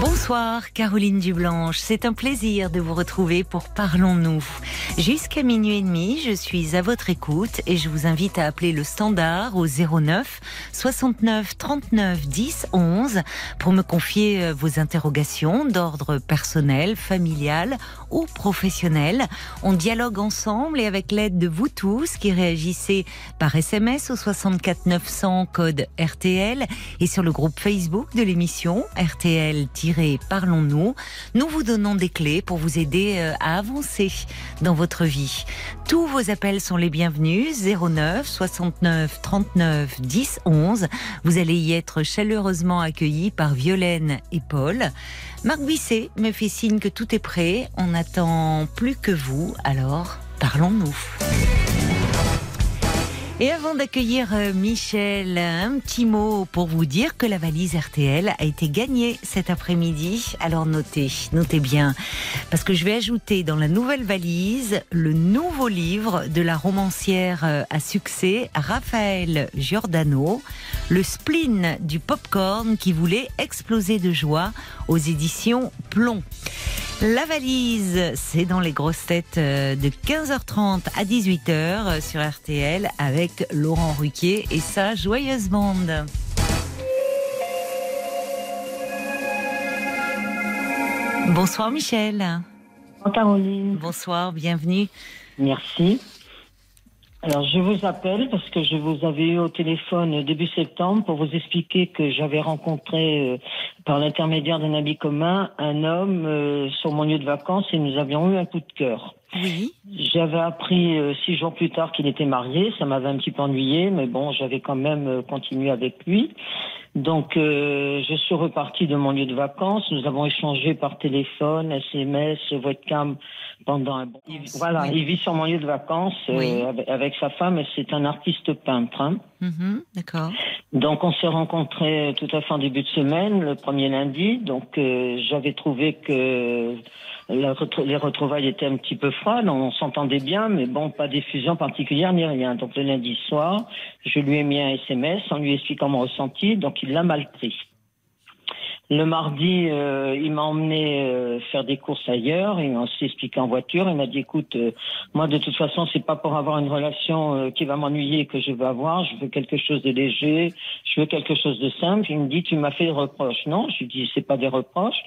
Bonsoir Caroline Dublanche, c'est un plaisir de vous retrouver pour Parlons-nous. Jusqu'à minuit et demi, je suis à votre écoute et je vous invite à appeler le standard au 09 69 39 10 11 pour me confier euh, vos interrogations d'ordre personnel, familial ou professionnel. On dialogue ensemble et avec l'aide de vous tous qui réagissez par SMS au 64 900 code RTL et sur le groupe Facebook de l'émission RTL-Parlons-nous. Nous vous donnons des clés pour vous aider euh, à avancer dans votre vie. Tous vos appels sont les bienvenus 09 69 39 10 11. Vous allez y être chaleureusement accueillis par Violaine et Paul. Marc Bisset me fait signe que tout est prêt. On n'attend plus que vous. Alors, parlons-nous. Et avant d'accueillir euh, Michel, un petit mot pour vous dire que la valise RTL a été gagnée cet après-midi. Alors notez, notez bien, parce que je vais ajouter dans la nouvelle valise le nouveau livre de la romancière euh, à succès Raphaël Giordano, Le spleen du popcorn qui voulait exploser de joie aux éditions Plomb. La valise, c'est dans les grosses têtes euh, de 15h30 à 18h sur RTL avec Laurent Ruquier et sa joyeuse bande. Bonsoir Michel. Bonsoir Caroline. Bonsoir, bienvenue. Merci. Alors je vous appelle parce que je vous avais eu au téléphone début septembre pour vous expliquer que j'avais rencontré euh, par l'intermédiaire d'un ami commun un homme euh, sur mon lieu de vacances et nous avions eu un coup de cœur. Oui. J'avais appris euh, six jours plus tard qu'il était marié, ça m'avait un petit peu ennuyé, mais bon, j'avais quand même euh, continué avec lui. Donc, euh, je suis reparti de mon lieu de vacances. Nous avons échangé par téléphone, SMS, webcam pendant un bon. il- voilà, Oui. il vit sur mon lieu de vacances euh, avec, avec sa femme. C'est un artiste peintre. hein. Mhm, D'accord. Donc, on s'est rencontrés tout à fait en début de semaine, le premier lundi. Donc, euh, j'avais trouvé que les retrouvailles étaient un petit peu froides. On s'entendait bien, mais bon, pas d'effusion particulière ni rien. Donc, le lundi soir, je lui ai mis un SMS en lui expliquant mon ressenti. Donc, il l'a mal pris. Le mardi, euh, il m'a emmené euh, faire des courses ailleurs et on s'est expliqué en voiture. Il m'a dit, écoute, euh, moi de toute façon, c'est pas pour avoir une relation qui va m'ennuyer que je veux avoir. Je veux quelque chose de léger. Je veux quelque chose de simple. Il me dit, tu m'as fait des reproches. Non, je lui dis, c'est pas des reproches,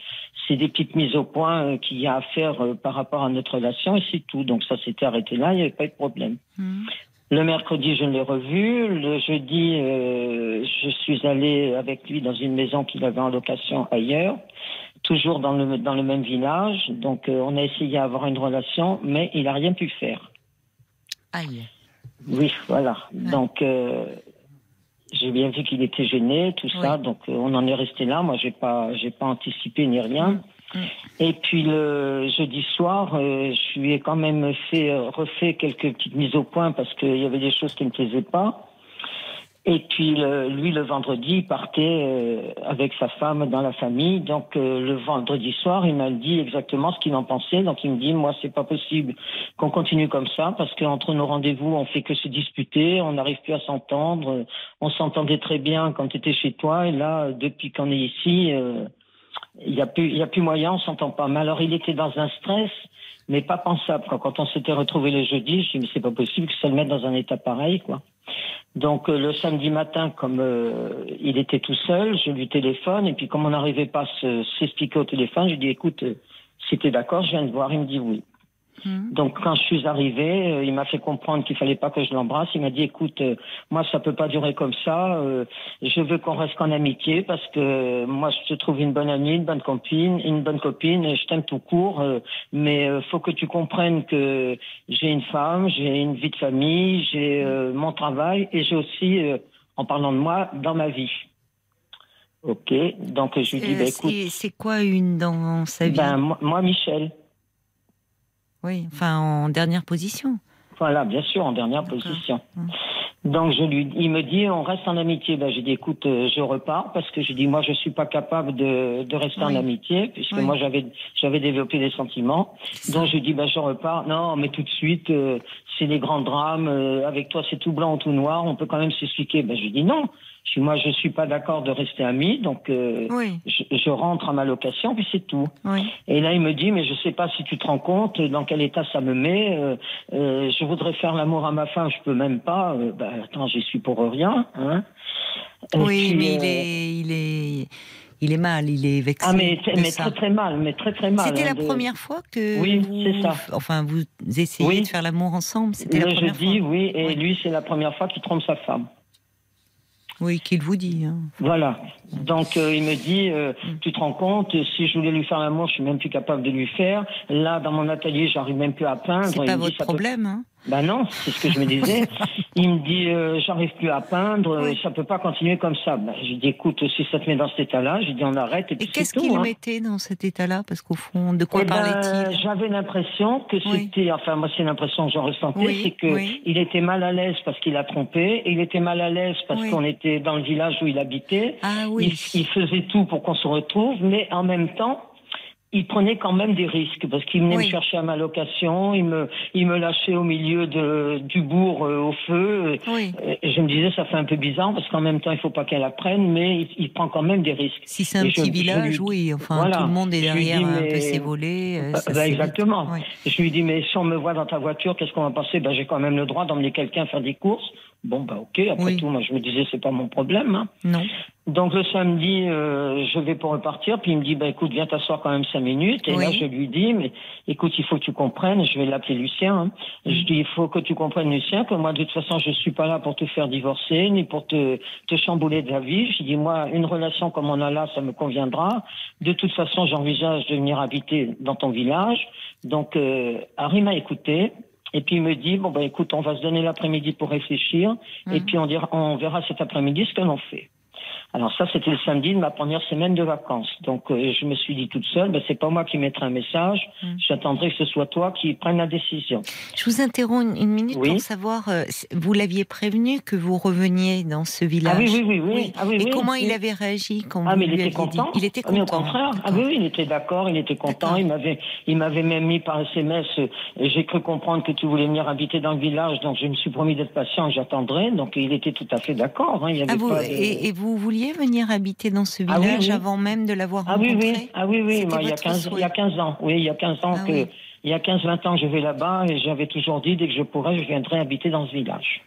c'est des petites mises au point qu'il y a à faire par rapport à notre relation et c'est tout. Donc ça s'était arrêté là. Il n'y avait pas eu de problème. Mhm. Le mercredi, je l'ai revu. Le jeudi, euh, je suis allée avec lui dans une maison qu'il avait en location ailleurs, toujours dans le, dans le même village. Donc, euh, on a essayé d'avoir une relation, mais il n'a rien pu faire. Aïe. Oui, voilà. Donc, euh, j'ai bien vu qu'il était gêné, tout ça. Donc, on en est resté là. Moi, j'ai pas, j'ai pas anticipé ni rien. Mm. Et puis le jeudi soir, euh, je lui ai quand même fait euh, refait quelques petites mises au point parce qu'il y avait des choses qui ne plaisaient pas. Et puis le- lui le vendredi, il partait euh, avec sa femme dans la famille. Donc euh, le vendredi soir, il m'a dit exactement ce qu'il en pensait. Donc il me dit moi c'est pas possible qu'on continue comme ça parce qu'entre nos rendez-vous on fait que se disputer, on n'arrive plus à s'entendre. On s'entendait très bien quand tu étais chez toi et là depuis qu'on est ici, euh, il y a plus y a plus moyen, on s'entend pas. Mais alors il était dans un stress mais pas pensable. Quand, on s'était retrouvé le jeudi, je dis mais c'est pas possible que ça le mette dans un état pareil quoi. Donc euh, le samedi matin, comme euh, il était tout seul, je lui téléphone et puis comme on n'arrivait pas à se- s'expliquer au téléphone, je lui dis écoute, euh, si t'es d'accord, je viens te voir. Il me dit oui. Mhm. Donc quand je suis arrivée, euh, il m'a fait comprendre qu'il fallait pas que je l'embrasse. Il m'a dit écoute, euh, moi ça peut pas durer comme ça. euh, je veux qu'on reste en amitié parce que moi je te trouve une bonne amie, une bonne copine, une bonne copine. et Je t'aime tout court, mais faut que tu comprennes que j'ai une femme, j'ai une vie de famille, j'ai mon travail et j'ai aussi, en parlant de moi, dans ma vie. Ok, donc je lui dis bah, écoute, c'est c'est quoi une dans sa vie? Ben moi, moi, Michel. Oui, enfin en dernière position. Voilà, bien sûr, en dernière position. Mm. Donc je lui, il me dit, on reste en amitié. Ben j'ai dit, écoute, euh, je repars parce que j'ai dit, moi je suis pas capable de, de rester Oui. en amitié puisque Oui. moi j'avais j'avais développé des sentiments. Donc je lui dis, ben je repars. Non, mais tout de suite, euh, c'est les grands drames. euh, avec toi, c'est tout blanc ou tout noir. On peut quand même s'expliquer. Ben je lui dis non. Dis, moi je suis pas d'accord de rester ami, donc euh, Oui, je, je rentre à ma location puis c'est tout. oui. Et là, il me dit, mais je sais pas si tu te rends compte dans quel état ça me met. euh, euh, je voudrais faire l'amour à ma femme, je peux même pas. Euh, bah, attends, j'y suis pour rien. Hein. Oui, puis, mais il euh, est, il est, il est mal, il est vexé. Ah, mais, mais très très mal, mais très très mal. C'était hein, la de- première fois que Oui, c'est ça. enfin vous essayez Oui. de faire l'amour ensemble. C'était la première jeudi, fois. oui, et Oui. lui, c'est la première fois qu'il trompe sa femme. Oui, qu'il vous dit. hein. Voilà. Donc euh, il me dit, euh, tu te rends compte, si je voulais lui faire l'amour, je suis même plus capable de lui faire. Là, dans mon atelier, j'arrive même plus à peindre. C'est Il pas dit, votre peut- problème. Hein. Ben non, c'est ce que je me disais. il me dit, euh, j'arrive plus à peindre, Oui. ça peut pas continuer comme ça. Ben, j'ai dit, écoute, si ça te met dans cet état-là, j'ai dit, on arrête et Et qu'est-ce qu'il hein. mettait dans cet état-là? Parce qu'au fond, de quoi Eh ben, parlait-il? J'avais l'impression que Oui. c'était, enfin moi c'est l'impression que j'en ressentais, Oui, c'est que il était mal à l'aise parce qu'il a trompé, et il était mal à l'aise parce qu'on était dans le village où il habitait. Ah oui. Il, il faisait tout pour qu'on se retrouve, mais en même temps, il prenait quand même des risques parce qu'il venait Oui. me chercher à ma location, il me, il me lâchait au milieu de, du bourg euh, au feu. Oui. Euh, Je me disais, ça fait un peu bizarre parce qu'en même temps, il faut pas qu'elle apprenne, mais il, il prend quand même des risques. Si c'est un Et petit je village, lui- oui. Enfin, Voilà. tout le monde est derrière dis, un peu ses volets. euh, Bah, bah, exactement. Oui. Je lui dis, mais si on me voit dans ta voiture, qu'est-ce qu'on va passer ben, J'ai quand même le droit d'emmener quelqu'un faire des courses. Bon, bah ok, après Oui. tout, moi je me disais, c'est pas mon problème. hein. Non. Donc le samedi, euh, je vais pour repartir, puis il me dit, bah écoute, viens t'asseoir quand même cinq minutes. Et Oui. là, je lui dis, mais écoute, il faut que tu comprennes, je vais l'appeler Lucien. hein. Mm. Je dis, il faut que tu comprennes, Lucien, que moi, de toute façon, je suis pas là pour te faire divorcer, ni pour te, te chambouler de la vie. Je dis, moi, une relation comme on a là, ça me conviendra. De toute façon, j'envisage de venir habiter dans ton village. Donc, euh, Harry m'a écouté. Et puis il me dit bon bah écoute on va se donner l'après-midi pour réfléchir et Mhm. puis on dira on verra cet après-midi ce que l'on fait. Alors ça, c'était le samedi de ma première semaine de vacances. Donc euh, je me suis dit toute seule, ben, c'est pas moi qui mettrai un message, Mm. j'attendrai que ce soit toi qui prenne la décision. Je vous interromps une, minute Oui. pour savoir, euh, vous l'aviez prévenu que vous reveniez dans ce village? Ah oui, oui, oui, oui. Ah oui, Et oui, comment il avait réagi quand Ah vous mais il lui était dit? content. Il était Ah, mais au content. contraire. Ah oui, il était d'accord, il était content. Il m'avait, il m'avait même mis par SMS. euh, J'ai cru comprendre que tu voulais venir habiter dans le village, donc je me suis promis d'être patient et j'attendrai. Donc il était tout à fait d'accord. Hein, il Ah, vous, de- et, et vous vouliez venir habiter dans ce Ah oui, village oui. avant même de l'avoir Ah oui, rencontré oui, ah oui, oui, moi, il y a votre 15, il y a souhait. 15 ans, oui, il y a 15 ans Ah que, oui. il y a 15, 20 ans que je vais là-bas et j'avais toujours dit, dès que je pourrais, je viendrai habiter dans ce village.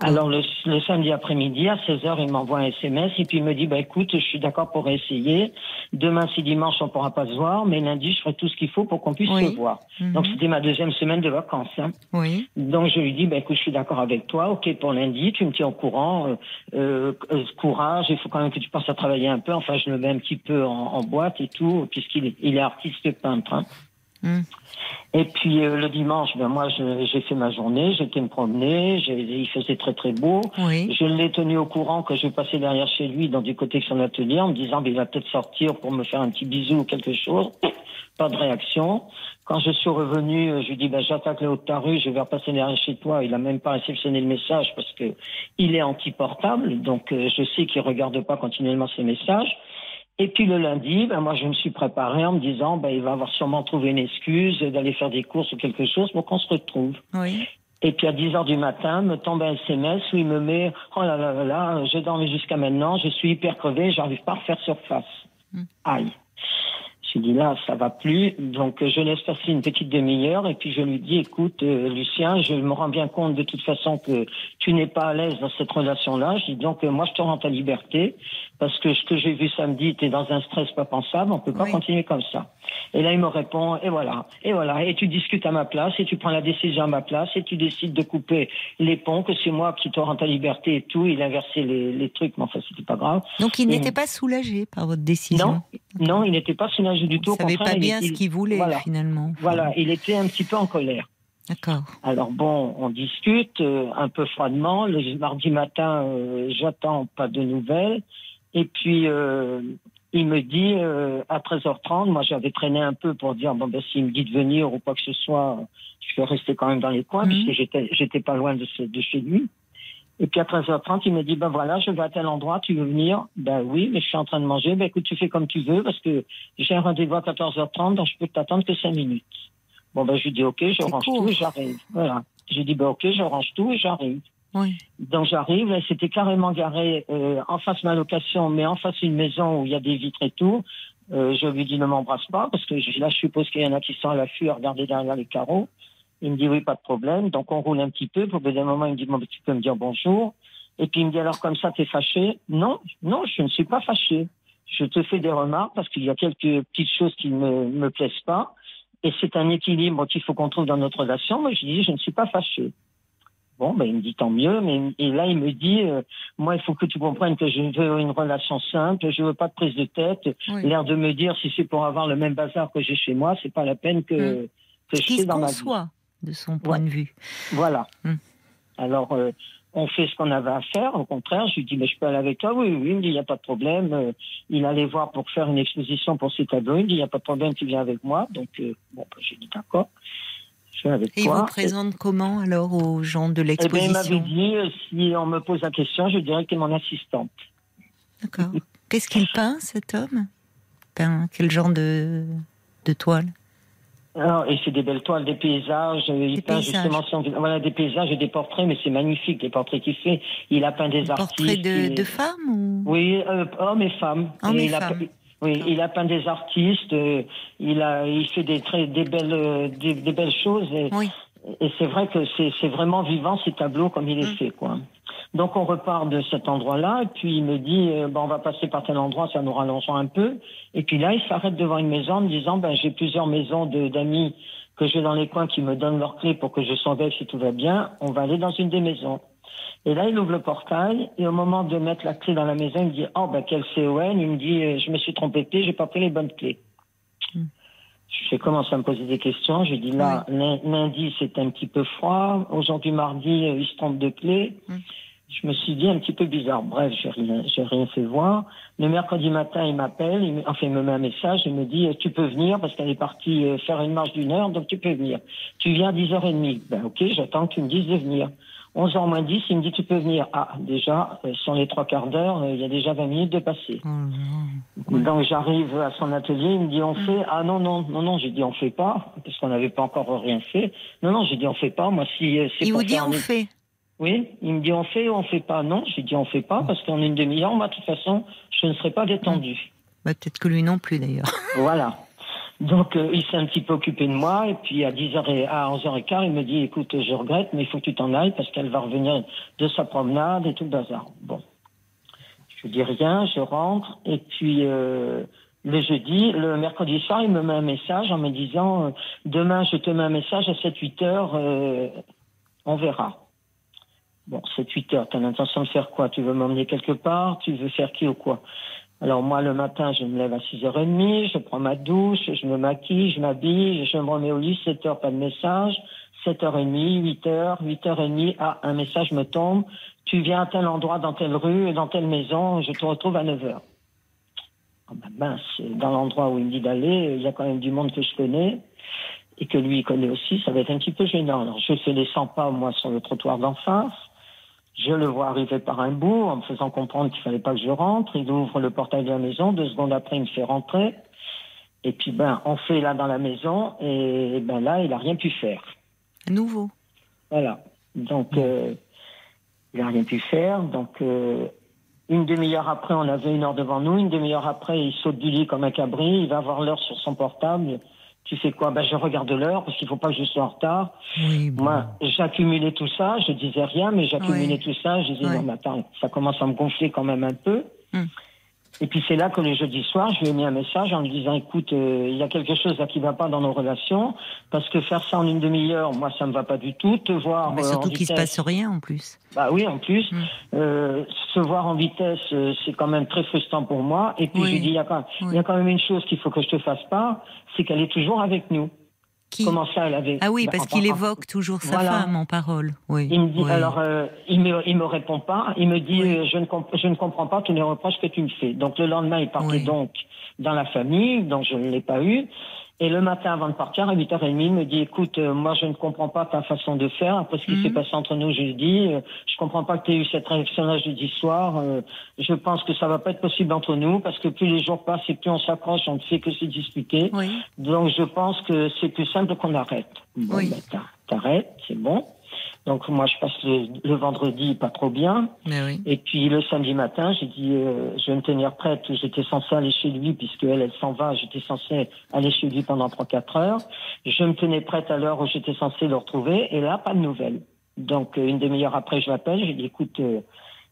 Alors, le, le samedi après-midi, à 16h, il m'envoie un SMS et puis il me dit, bah, écoute, je suis d'accord pour essayer. Demain, c'est dimanche, on pourra pas se voir, mais lundi, je ferai tout ce qu'il faut pour qu'on puisse Oui. se voir. Mhm. Donc, c'était ma deuxième semaine de vacances, hein. Oui. Donc je lui dis, bah, écoute, je suis d'accord avec toi, ok pour lundi, tu me tiens au courant, euh, euh, euh, courage, il faut quand même que tu passes à travailler un peu, enfin je le mets un petit peu en, en boîte et tout, puisqu'il est, il est artiste peintre. hein. Mm. Et puis euh, le dimanche, ben moi j'ai fait ma journée, j'étais me promener, il faisait très très beau. Oui. Je l'ai tenu au courant que je passais derrière chez lui, dans du côté de son atelier, en me disant, ben, il va peut-être sortir pour me faire un petit bisou ou quelque chose. Pas de réaction. Quand je suis revenu, euh, je lui dis, ben, j'attaque le haut de ta rue, je vais repasser derrière chez toi. Il a même pas réceptionné le message parce que il est anti-portable, donc euh, je sais qu'il regarde pas continuellement ses messages. Et puis le lundi, ben moi je me suis préparé en me disant, ben il va avoir sûrement trouvé une excuse d'aller faire des courses ou quelque chose pour qu'on se retrouve. Oui. Et puis à 10 heures du matin, me tombe un SMS où il me met Oh là là là là, j'ai dormi jusqu'à maintenant, je suis hyper crevé, j'arrive pas à refaire surface. Mm. Aïe. J'ai dit là, ça va plus. Donc je laisse passer une petite demi-heure et puis je lui dis écoute, euh, Lucien, je me rends bien compte de toute façon que tu n'es pas à l'aise dans cette relation-là. Je dis donc euh, moi je te rends ta liberté parce que ce que j'ai vu samedi, es dans un stress pas pensable, on peut pas Oui. continuer comme ça. Et là il me répond et voilà, et voilà, et tu discutes à ma place et tu prends la décision à ma place et tu décides de couper les ponts que c'est moi qui te rends ta liberté et tout. Il a inversé les, les trucs, mais enfin c'était pas grave. Donc il n'était pas soulagé par votre décision. Non, non, il n'était pas soulagé du tout. Savez contraire, pas il bien était- ce qu'il voulait voilà. finalement. Voilà, il était un petit peu en colère. D'accord. Alors bon, on discute euh, un peu froidement. Le mardi matin, euh, j'attends pas de nouvelles. Et puis euh, il me dit euh, à 13h30, moi j'avais traîné un peu pour dire bon ben s'il me dit de venir ou quoi que ce soit, je vais rester quand même dans les coins Mhm. puisque j'étais j'étais pas loin de, ce- de chez lui. Et puis à 13h30, il me dit, ben voilà, je vais à tel endroit, tu veux venir? Ben oui, mais je suis en train de manger. Ben écoute, tu fais comme tu veux parce que j'ai un rendez-vous à 14h30, donc je peux t'attendre que 5 minutes. Bon, ben je lui dis, ok, je range tout et j'arrive. Voilà. J'ai dit, ben ok, je range tout et j'arrive. Donc j'arrive, c'était carrément garé euh, en face de ma location, mais en face d'une maison où il y a des vitres et tout. Euh, je lui dis ne m'embrasse pas parce que là je suppose qu'il y en a qui sont à l'affût à regarder derrière les carreaux. Il me dit oui pas de problème, donc on roule un petit peu. Pour bout d'un moment il me dit ben, tu peux me dire bonjour. Et puis il me dit alors comme ça t'es fâché? Non, non je ne suis pas fâché. Je te fais des remarques parce qu'il y a quelques petites choses qui ne me plaisent pas et c'est un équilibre qu'il faut qu'on trouve dans notre relation. Moi je dis je ne suis pas fâché. Bon, ben, il me dit tant mieux, mais et là il me dit, euh, moi il faut que tu comprennes que je veux une relation simple, je veux pas de prise de tête. Oui. L'air de me dire si c'est pour avoir le même bazar que j'ai chez moi, c'est pas la peine que que je se dans ma vie. de son point Ouais. de vue. Voilà. Hmm. Alors euh, on fait ce qu'on avait à faire. Au contraire, je lui dis mais je peux aller avec toi. Oui, oui. Il me dit il y a pas de problème. Euh, il allait voir pour faire une exposition pour ses tableaux. Il me dit il y a pas de problème, tu viens avec moi. Donc euh, bon, ben, j'ai dit d'accord. Avec Et il toi. vous présente comment alors aux gens de Eh ben, il m'avait l'exposition dit, euh, si on me pose la question, je dirais que c'est mon assistante. D'accord. Qu'est-ce qu'il peint cet homme? Peint quel genre de, de toile? Alors, et c'est des belles toiles, des paysages. euh, Il peint paysages. justement son- voilà, des paysages et des portraits, mais c'est magnifique, les portraits qu'il fait. Il a peint des Des artistes. portraits de, et- de femmes ou... Oui, euh, hommes et femmes. Hommes et il a femmes. peint- oui, il a peint des artistes. euh, il a, il fait des très, des belles, euh, des, des belles choses. Et, Oui. et c'est vrai que c'est, c'est vraiment vivant ces tableaux comme il est Mm. fait, quoi. Donc on repart de cet endroit-là, et puis il me dit, euh, bon, on va passer par tel endroit, ça nous rallongera un peu. Et puis là, il s'arrête devant une maison en me disant, ben j'ai plusieurs maisons de, d'amis que j'ai dans les coins qui me donnent leurs clés pour que je surveille si tout va bien. On va aller dans une des maisons. Et là, il ouvre le portail, et au moment de mettre la clé dans la maison, il me dit, oh ben quel CON, il me dit, euh, je me suis trompé de clé, j'ai pas pris les bonnes clés. Mm. Je commence à me poser des questions? Je dis là, lundi c'est un petit peu froid. Aujourd'hui mardi, euh, il se trompe de clé. Mm. Je me suis dit un petit peu bizarre. Bref, j'ai rien, j'ai rien fait voir. Le mercredi matin, il m'appelle, il enfin il me met un message, il me dit euh, tu peux venir? Parce qu'elle est partie faire une marche d'une heure, donc tu peux venir. Tu viens à 10h30. Ben ok, j'attends que tu me dises de venir. 11h moins 10, il me dit tu peux venir. Ah, déjà, euh, sur les trois quarts d'heure, euh, il y a déjà 20 minutes de passé. Oh. Donc j'arrive à son atelier, il me dit on fait ah non non non non j'ai dit on fait pas parce qu'on n'avait pas encore rien fait. Non non j'ai dit on fait pas moi si euh, c'est Il pour vous dit on un- fait Oui, il me dit on fait ou on fait pas? Non, j'ai dit on fait pas parce qu'en une demi-heure moi de toute façon je ne serai pas détendu. Bah, Peut-être que lui non plus d'ailleurs. Voilà. Donc euh, il s'est un petit peu occupé de moi et puis à 10h et à 11h15 il me dit écoute je regrette mais il faut que tu t'en ailles parce qu'elle va revenir de sa promenade et tout le bazar. Bon. Je dis rien, je rentre et puis euh, le jeudi, le mercredi soir, il me met un message en me disant euh, demain je te mets un message à 7-8 heures, on verra. Bon, 7-8 heures, t'as l'intention de faire quoi? Tu veux m'emmener quelque part? Tu veux faire qui ou quoi? Alors moi, le matin, je me lève à 6h30, je prends ma douche, je me maquille, je m'habille, je me remets au lit, 7h, pas de message, 7h30, 8h, 8h30, ah, un message me tombe, tu viens à tel endroit, dans telle rue, dans telle maison, je te retrouve à 9h. Ah ben mince, dans l'endroit où il me dit d'aller, il y a quand même du monde que je connais, et que lui il connaît aussi, ça va être un petit peu gênant. Alors je fais les 100 pas, moi, sur le trottoir d'en face, je le vois arriver par un bout en me faisant comprendre qu'il fallait pas que je rentre. Il ouvre le portail de la maison. Deux secondes après, il me fait rentrer. Et puis, ben, on fait là dans la maison. Et ben là, il a rien pu faire. À nouveau. Voilà. Donc, euh, il a rien pu faire. Donc, euh, une demi-heure après, on avait une heure devant nous. Une demi-heure après, il saute du lit comme un cabri. Il va voir l'heure sur son portable. Tu fais quoi Ben, je regarde l'heure parce qu'il faut pas que je sois en retard. Oui, bon. Moi, j'accumulais tout ça, je disais rien, mais j'accumulais Ouais. tout ça, je disais Ouais. non, mais attends, ça commence à me gonfler quand même un peu. Hmm. Et puis c'est là que le jeudi soir, je lui ai mis un message en lui disant écoute, euh, il y a quelque chose là qui va pas dans nos relations, parce que faire ça en une demi-heure, moi ça me va pas du tout. Te voir Mais euh, surtout en qu'il se passe rien en plus. bah oui, en plus, Hmm. euh, se voir en vitesse, euh, c'est quand même très frustrant pour moi. Et puis Oui. je lui dis il y a quand il y a quand même une chose qu'il faut que je te fasse pas, c'est qu'elle est toujours avec nous. Qui Comment ça, elle avait Ah oui, Bah, parce qu'il évoque toujours sa Voilà. femme en parole. Oui. Il me dit, oui. alors, euh, il me, il me répond pas. Il me dit, Oui. euh, je ne, je ne comprends pas tous les reproches que tu me fais. Donc, le lendemain, il partait Oui. donc dans la famille, donc je ne l'ai pas eu. Et le matin, avant de partir, à 8h30, il me dit, écoute, euh, moi, je ne comprends pas ta façon de faire. Après ce qui Mhm. s'est passé entre nous jeudi, euh, je comprends pas que tu aies eu cette réaction-là jeudi soir. Euh, je pense que ça va pas être possible entre nous parce que plus les jours passent et plus on s'accroche, on ne fait que se disputer. Oui. Donc, je pense que c'est plus simple qu'on arrête. Bon, Oui. t'ar- t'arrêtes, c'est bon. Donc, moi, je passe le, le vendredi pas trop bien. Mais oui. Et puis le samedi matin, j'ai dit, euh, je vais me tenir prête. J'étais censée aller chez lui puisque elle, elle s'en va. J'étais censée aller chez lui pendant trois quatre heures. Je me tenais prête à l'heure où j'étais censée le retrouver. Et là, pas de nouvelles. Donc euh, une demi-heure après, je l'appelle. J'ai dit, écoute, euh,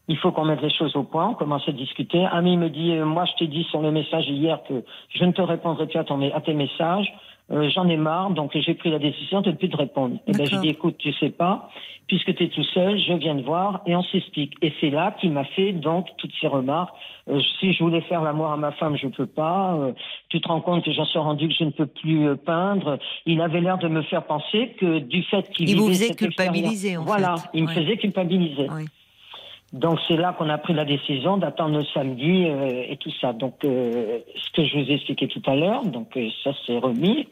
il faut qu'on mette les choses au point. On commence à discuter. Ami me dit, euh, moi, je t'ai dit sur le message hier que je ne te répondrai plus à, ton, à tes messages. Euh, J'en ai marre, donc j'ai pris la décision de ne plus te répondre. Et ben, j'ai dit, écoute, tu sais pas, puisque tu es tout seul, je viens de voir et on s'explique. Et c'est là qu'il m'a fait donc toutes ces remarques. Euh, si je voulais faire l'amour à ma femme, je peux pas. Euh, tu te rends compte que j'en suis rendu que je ne peux plus euh, peindre. Il avait l'air de me faire penser que du fait qu'il Il vous faisait culpabiliser, en Voilà, fait. il me Ouais. faisait culpabiliser. Donc c'est là qu'on a pris la décision d'attendre le samedi euh, et tout ça. Donc euh, ce que je vous ai expliqué tout à l'heure, donc euh, ça s'est remis.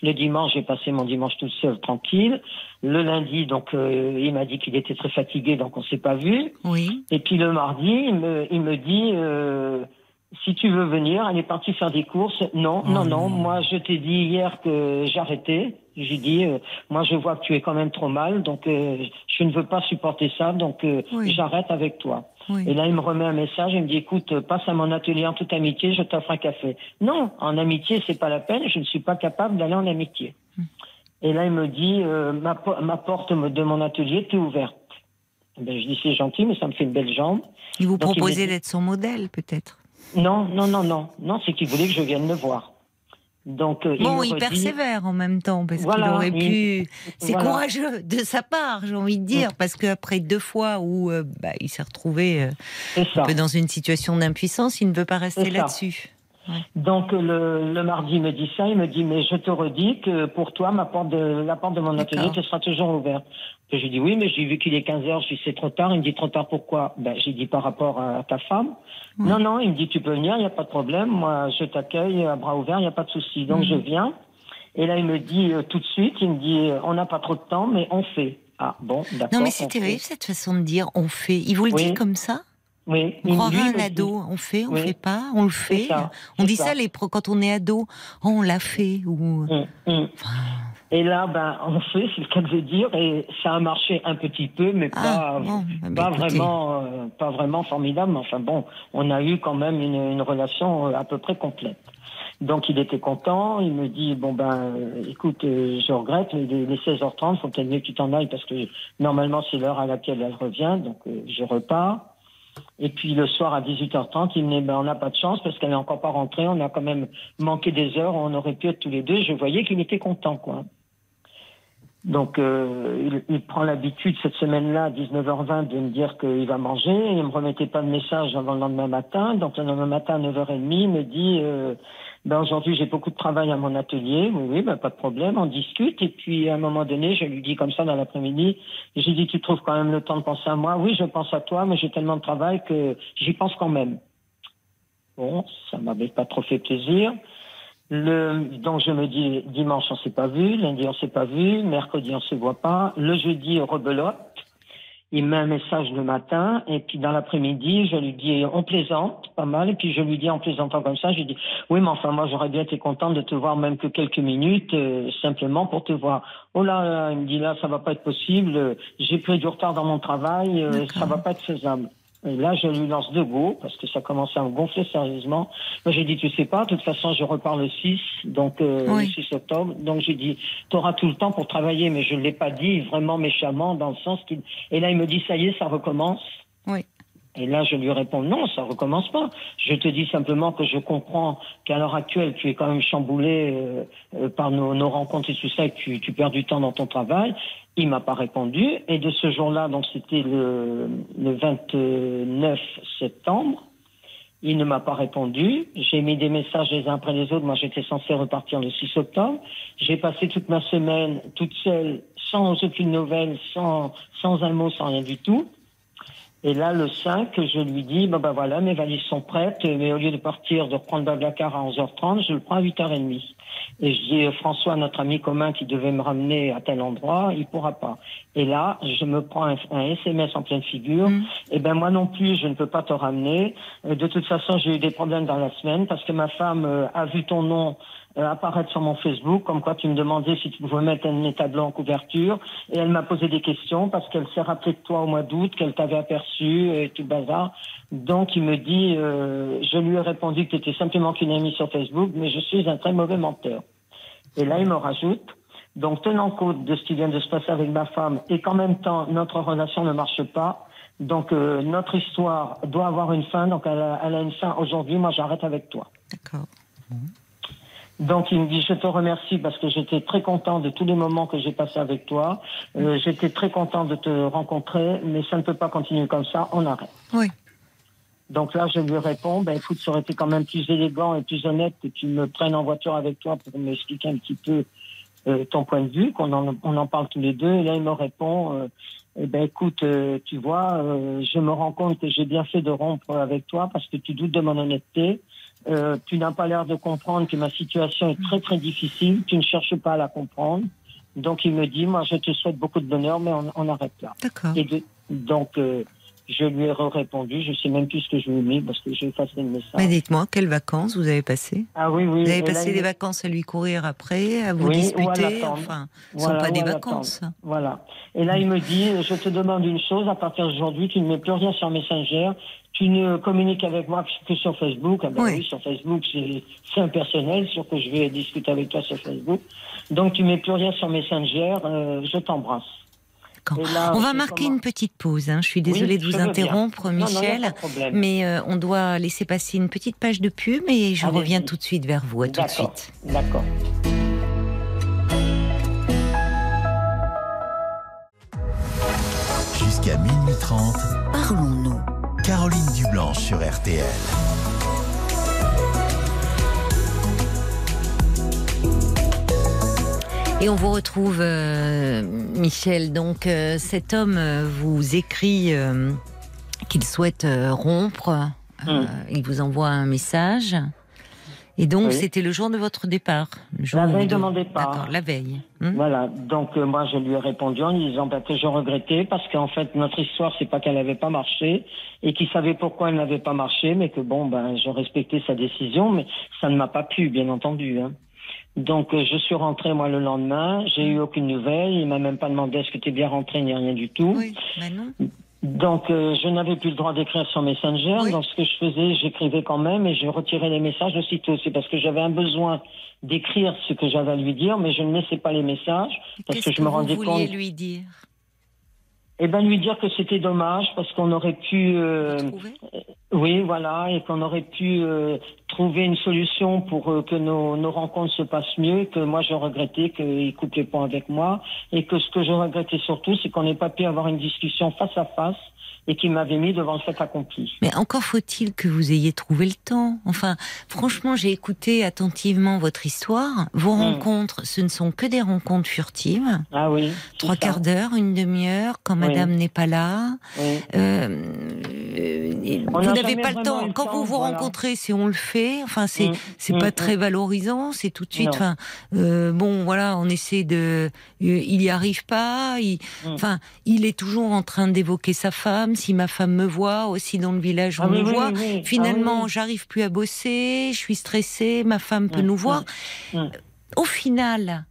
Le dimanche, j'ai passé mon dimanche tout seul, tranquille. Le lundi, donc euh, il m'a dit qu'il était très fatigué, donc on s'est pas vu. Oui. Et puis le mardi, il me, il me dit euh, si tu veux venir, elle est partie faire des courses. Non, Oh non, non. non. Moi, je t'ai dit hier que j'arrêtais. J'ai dit, euh, moi, je vois que tu es quand même trop mal, donc euh, je ne veux pas supporter ça, donc euh, Oui. j'arrête avec toi. Oui. Et là, il me remet un message, il me dit, écoute, passe à mon atelier en toute amitié, je t'offre un café. Non, en amitié, c'est pas la peine, je ne suis pas capable d'aller en amitié. Hmm. Et là, il me dit, ma, po- ma porte de mon atelier est ouverte. Eh Ben, je dis, c'est gentil, mais ça me fait une belle jambe. Il vous Donc, proposait d'être son modèle, peut-être. Non, non, non, non. Non, c'est qu'il voulait que je vienne le voir. Donc, euh, Bon, il persévère en même temps, parce Voilà, qu'il aurait il- pu. C'est voilà. courageux de sa part, j'ai envie de dire, parce qu'après deux fois où euh, bah, il s'est retrouvé euh, un peu dans une situation d'impuissance, il ne veut pas rester C'est Donc le, le mardi, il me dit ça, il me dit mais je te redis que pour toi, ma porte de, la porte de mon atelier te sera toujours ouverte. Et j'ai dit oui, mais j'ai vu qu'il est 15 heures, je dis c'est trop tard. Il me dit trop tard pourquoi? Ben j'ai dit par rapport à ta femme. Ouais. Non non, il me dit tu peux venir, il n'y a pas de problème. Moi je t'accueille à bras ouverts, il n'y a pas de souci. Donc Mhm. je viens. Et là il me dit euh, tout de suite, il me dit euh, on n'a pas trop de temps, mais on fait. Ah bon, d'accord. Non, mais c'est fait. terrible cette façon de dire on fait. Il vous le Oui. dit comme ça? Oui. On un ado. On fait, on Oui. fait pas, on le fait. ça, On dit ça. ça les, pro- quand on est ado. Oh, on l'a fait. Ou... Hum, hum. Et là, ben, on fait, c'est le cas de le dire, et ça a marché un petit peu, mais Ah, pas, bon, bah, pas écoutez. vraiment, euh, pas vraiment formidable. Mais enfin bon, on a eu quand même une, une relation euh, à peu près complète. Donc il était content, il me dit bon ben, euh, écoute, euh, je regrette, mais les, les 16h30, faut peut-être mieux que tu t'en ailles parce que normalement c'est l'heure à laquelle elle revient, donc euh, je repars. Et puis le soir à 18h30, il me dit ben, on n'a pas de chance parce qu'elle n'est encore pas rentrée, on a quand même manqué des heures, on aurait pu être tous les deux. Je voyais qu'il était content quoi. Donc, euh, il, il prend l'habitude cette semaine-là, à 19h20, de me dire qu'il va manger. Il me remettait pas de message avant le lendemain matin. Donc, le lendemain matin, à 9h30, il me dit euh, ben, Aujourd'hui, j'ai beaucoup de travail à mon atelier. Oui, oui, ben, pas de problème, on discute. Et puis, à un moment donné, je lui dis comme ça dans l'après-midi J'ai dit Tu trouves quand même le temps de penser à moi? Oui, je pense à toi, mais j'ai tellement de travail que j'y pense quand même. Bon, ça m'avait pas trop fait plaisir. Le, donc je me dis dimanche on s'est pas vu, lundi on s'est pas vu, mercredi on se voit pas, le jeudi rebelote. Il met un message le matin et puis dans l'après-midi je lui dis on plaisante pas mal et puis je lui dis en plaisantant comme ça je lui dis oui mais enfin moi j'aurais bien été contente de te voir même que quelques minutes euh, simplement pour te voir. Oh là, là il me dit là ça va pas être possible, euh, j'ai pris du retard dans mon travail, euh, ça va pas être faisable. Et là, je lui lance deux go parce que ça commençait à me gonfler sérieusement. Moi, j'ai dit, tu sais pas, de toute façon, je repars le 6, donc euh, Oui. le 6 octobre. Donc, j'ai dit, tu auras tout le temps pour travailler, mais je ne l'ai pas dit vraiment méchamment dans le sens qu'il... Et là, il me dit, ça y est, ça recommence. Et là, je lui réponds, non, ça recommence pas. Je te dis simplement que je comprends qu'à l'heure actuelle, tu es quand même chamboulé euh, euh, par nos, nos rencontres et tout ça, et que tu, tu perds du temps dans ton travail. Il m'a pas répondu. Et de ce jour-là, donc c'était le, le 29 septembre, il ne m'a pas répondu. J'ai mis des messages les uns après les autres. Moi, j'étais censé repartir le 6 octobre. J'ai passé toute ma semaine toute seule, sans aucune nouvelle, sans, sans un mot, sans rien du tout. Et là, le 5, je lui dis, bah, bah voilà, mes valises sont prêtes, mais au lieu de partir, de reprendre Blablacar à 11h30, je le prends à 8h30. Et je dis, François, notre ami commun qui devait me ramener à tel endroit, il pourra pas. Et là, je me prends un, un SMS en pleine figure. Mm. Eh ben moi non plus, je ne peux pas te ramener. Euh, De toute façon, j'ai eu des problèmes dans la semaine parce que ma femme euh, a vu ton nom euh, apparaître sur mon Facebook, comme quoi tu me demandais si tu pouvais mettre un mes tableaux en couverture. Et elle m'a posé des questions parce qu'elle s'est rappelée de toi au mois d'août, qu'elle t'avait aperçu et tout bazar. Donc il me dit, euh, je lui ai répondu que tu étais simplement qu'une amie sur Facebook, mais je suis un très mauvais menteur. Et là, il me rajoute, donc tenant compte de ce qui vient de se passer avec ma femme et qu'en même temps, notre relation ne marche pas, donc euh, notre histoire doit avoir une fin, donc elle a, elle a une fin aujourd'hui, moi j'arrête avec toi. D'accord. Donc il me dit je te remercie parce que j'étais très content de tous les moments que j'ai passés avec toi. Euh, j'étais très content de te rencontrer, mais ça ne peut pas continuer comme ça, on arrête. Oui. Donc là je lui réponds, ben écoute, ça aurait été quand même plus élégant et plus honnête que tu me prennes en voiture avec toi pour m'expliquer un petit peu euh, ton point de vue, qu'on en, on en parle tous les deux. Et là il me répond, euh, eh ben écoute, euh, tu vois, euh, je me rends compte que j'ai bien fait de rompre avec toi parce que tu doutes de mon honnêteté. Euh, tu n'as pas l'air de comprendre que ma situation est très très difficile. Tu ne cherches pas à la comprendre. Donc il me dit, moi je te souhaite beaucoup de bonheur, mais on, on arrête là. D'accord. Et de- donc euh, je lui ai répondu, je sais même plus ce que je lui ai mis parce que j'ai effacé le message. Mais dites-moi, quelles vacances vous avez passé Ah oui, oui. Vous avez passé les vacances à lui courir après, à vous Oui, ou à disputer l'attendre. Enfin, ce Voilà, sont pas des à vacances. Voilà. Et là, il me dit, je te demande une chose, à partir d'aujourd'hui, tu ne mets plus rien sur Messenger, tu ne communiques avec moi que sur Facebook. Ah ben Oui. oui, sur Facebook, c'est c'est impersonnel, sûr que je vais discuter avec toi sur Facebook. Donc, tu mets plus rien sur Messenger, euh, je t'embrasse. D'accord. On va marquer comment une petite pause. hein. Je suis désolée Oui, de vous bien. interrompre, Non, non, Michel. mais euh, on doit laisser passer une petite page de pub et je reviens tout de suite vers vous. À tout de D'accord. suite. D'accord. Jusqu'à minuit 30, Parlons-nous. Caroline Dublanche sur RTL. Et on vous retrouve, euh, Michel. Donc, euh, cet homme euh, vous écrit euh, qu'il souhaite euh, rompre. Euh, Mm. Il vous envoie un message. Et donc, Oui. c'était le jour de votre départ. Le jour La veille de mon départ. La veille. Hmm Voilà, donc euh, moi je lui ai répondu en lui disant bah, que je regrettais parce qu'en fait notre histoire c'est pas qu'elle n'avait pas marché et qu'il savait pourquoi elle n'avait pas marché, mais que bon ben je respectais sa décision, mais ça ne m'a pas plu bien entendu. Hein. Donc euh, je suis rentré moi le lendemain, j'ai eu aucune nouvelle, il m'a même pas demandé est-ce que tu es bien rentré ni rien du tout. Oui, non. Donc euh, je n'avais plus le droit d'écrire sur Messenger, Oui. donc ce que je faisais, j'écrivais quand même et je retirais les messages aussitôt. C'est parce que j'avais un besoin d'écrire ce que j'avais à lui dire, mais je ne laissais pas les messages parce que je me vous rendais vouliez compte. lui dire? Eh ben lui dire que c'était dommage parce qu'on aurait pu, euh, trouvez oui, voilà, et qu'on aurait pu euh, trouver une solution pour euh, que nos, nos rencontres se passent mieux. Que moi je regrettais qu'il coupe les ponts avec moi et que ce que je regrettais surtout, c'est qu'on n'ait pas pu avoir une discussion face à face et qu'il m'avait mis devant le fait accompli. Mais encore faut-il que vous ayez trouvé le temps. Enfin, franchement, j'ai écouté attentivement votre histoire. Vos Mm. rencontres, ce ne sont que des rencontres furtives. Ah oui. Trois ça. quarts d'heure, une demi-heure, quand Oui. madame n'est pas là. Oui. Euh, euh, vous n'a n'avez pas le temps. Quand temps, vous vous voilà. rencontrez, c'est on le fait. Enfin, c'est Mm, c'est pas mm. très valorisant. C'est tout de suite. Non. Enfin, euh, bon, voilà, on essaie de. euh, il y arrive pas. Il. Enfin, il est toujours en train d'évoquer sa femme. Si ma femme me voit, aussi dans le village, on Ah oui, me oui, voit. oui, oui. Finalement, Ah j'arrive plus à bosser. Je suis stressée. Ma femme peut Mm, nous mm, voir. mm. Au final.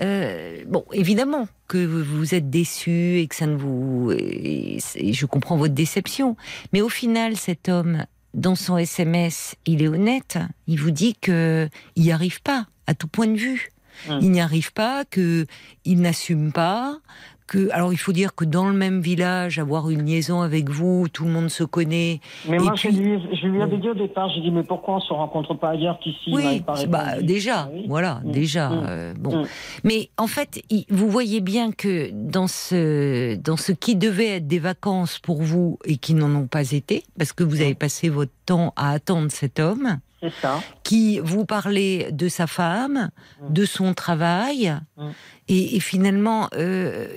euh, bon, évidemment que vous êtes déçu et que ça ne vous. et je comprends votre déception. Mais au final, cet homme, dans son SMS, il est honnête. Il vous dit que il n'y arrive pas, à tout point de vue. Il n'y arrive pas, que il n'assume pas. Que, alors il faut dire que dans le même village, avoir une liaison avec vous, tout le monde se connaît. Mais Et moi, puis- je, lui, je lui avais dit au départ, j'ai dit, mais pourquoi on se rencontre pas ailleurs qu'ici Oui, bah, déjà, oui. voilà, Mm, déjà. mm, euh, bon, mm. mais en fait, vous voyez bien que dans ce dans ce qui devait être des vacances pour vous et qui n'en ont pas été, parce que vous avez passé votre temps à attendre cet homme ça. qui vous parlait de sa femme, Mm. de son travail, et, et finalement. euh,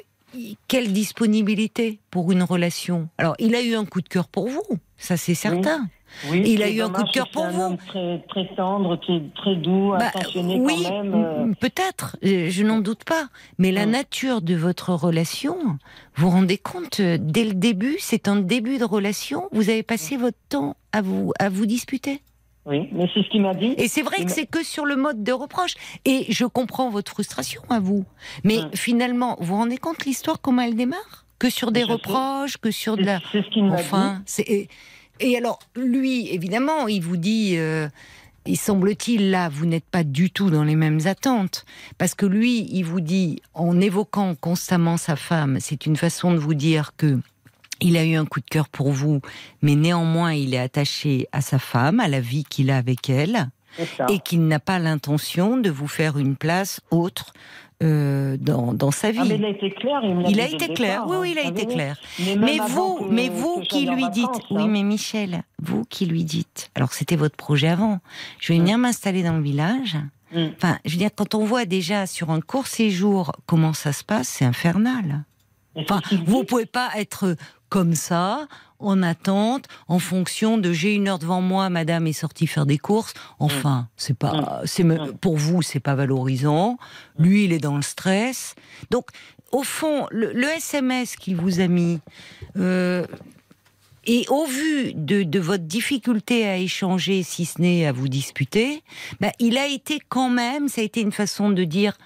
quelle disponibilité pour une relation? Alors, il a eu un coup de cœur pour vous, ça c'est certain. Oui, Il a eu un coup de cœur pour un vous. homme très, très tendre, très, très doux, Bah, attentionné oui, quand même. euh, peut-être, euh, je n'en doute pas. Mais la Mm. nature de votre relation, vous vous rendez compte, euh, dès le début, c'est un début de relation, vous avez passé votre temps à vous, à vous disputer? Oui, mais c'est ce qu'il m'a dit. Et c'est vrai que c'est que sur le mode de reproche. Et je comprends votre frustration à vous. Mais finalement, vous vous rendez compte l'histoire, comment elle démarre? Que sur des Je sais. reproches, que sur de la... c'est ce qu'il m'a Enfin, c'est et, et alors lui, évidemment, il vous dit, euh, il semble-t-il là, vous n'êtes pas du tout dans les mêmes attentes, parce que lui, il vous dit, en évoquant constamment sa femme, c'est une façon de vous dire que il a eu un coup de cœur pour vous, mais néanmoins, il est attaché à sa femme, à la vie qu'il a avec elle, et qu'il n'a pas l'intention de vous faire une place autre euh, dans, dans sa vie. Ah, mais il a été clair. Il, Il a été clair, départ, oui, hein. oui, il a Ah, été oui, clair. Mais vous, mais vous qui lui dites, vacances, oui, hein. mais Michel, vous qui lui dites, alors c'était votre projet avant, je vais Mm. venir m'installer dans le village. Mm. Enfin, je veux dire, quand on voit déjà sur un court séjour comment ça se passe, c'est infernal. C'est Enfin, vous dit. pouvez pas être comme ça, en attente, en fonction de j'ai une heure devant moi, madame est sortie faire des courses. Enfin, c'est pas, c'est me- Mm. pour vous, c'est pas valorisant. Lui, il est dans le stress. Donc, au fond, le, le SMS qu'il vous a mis, euh, et au vu de, de votre difficulté à échanger, si ce n'est à vous disputer, bah, il a été quand même, ça a été une façon de dire,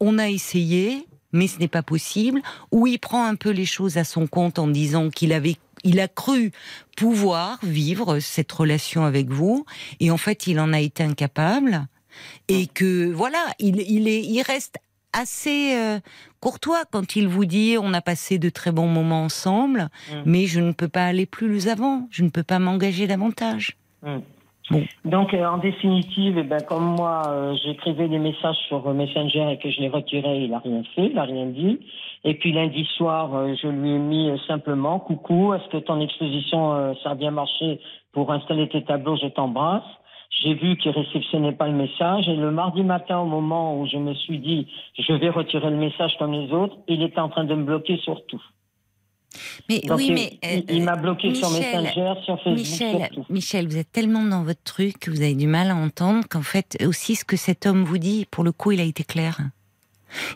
on a essayé, mais ce n'est pas possible, ou il prend un peu les choses à son compte en disant qu'il avait il a cru pouvoir vivre cette relation avec vous, et en fait, il en a été incapable, et que voilà, il, il est, il reste assez euh, courtois quand il vous dit on a passé de très bons moments ensemble, Mm. mais je ne peux pas aller plus avant, je ne peux pas m'engager davantage. Mm. Donc, euh, en définitive, eh ben, comme moi, euh, j'écrivais des messages sur euh, Messenger et que je les retirais, il a rien fait, il a rien dit. Et puis lundi soir, je lui ai mis simplement coucou, est-ce que ton exposition ça a bien marché pour installer tes tableaux, je t'embrasse. J'ai vu qu'il réceptionnait pas le message et le mardi matin, au moment où je me suis dit je vais retirer le message comme les autres, il était en train de me bloquer sur tout. Mais Donc, oui, il, mais il- euh, il m'a bloqué sur Michel, Messenger, sur Facebook, Michel, sur vous êtes tellement dans votre truc que vous avez du mal à entendre qu'en fait aussi ce que cet homme vous dit, pour le coup, il a été clair.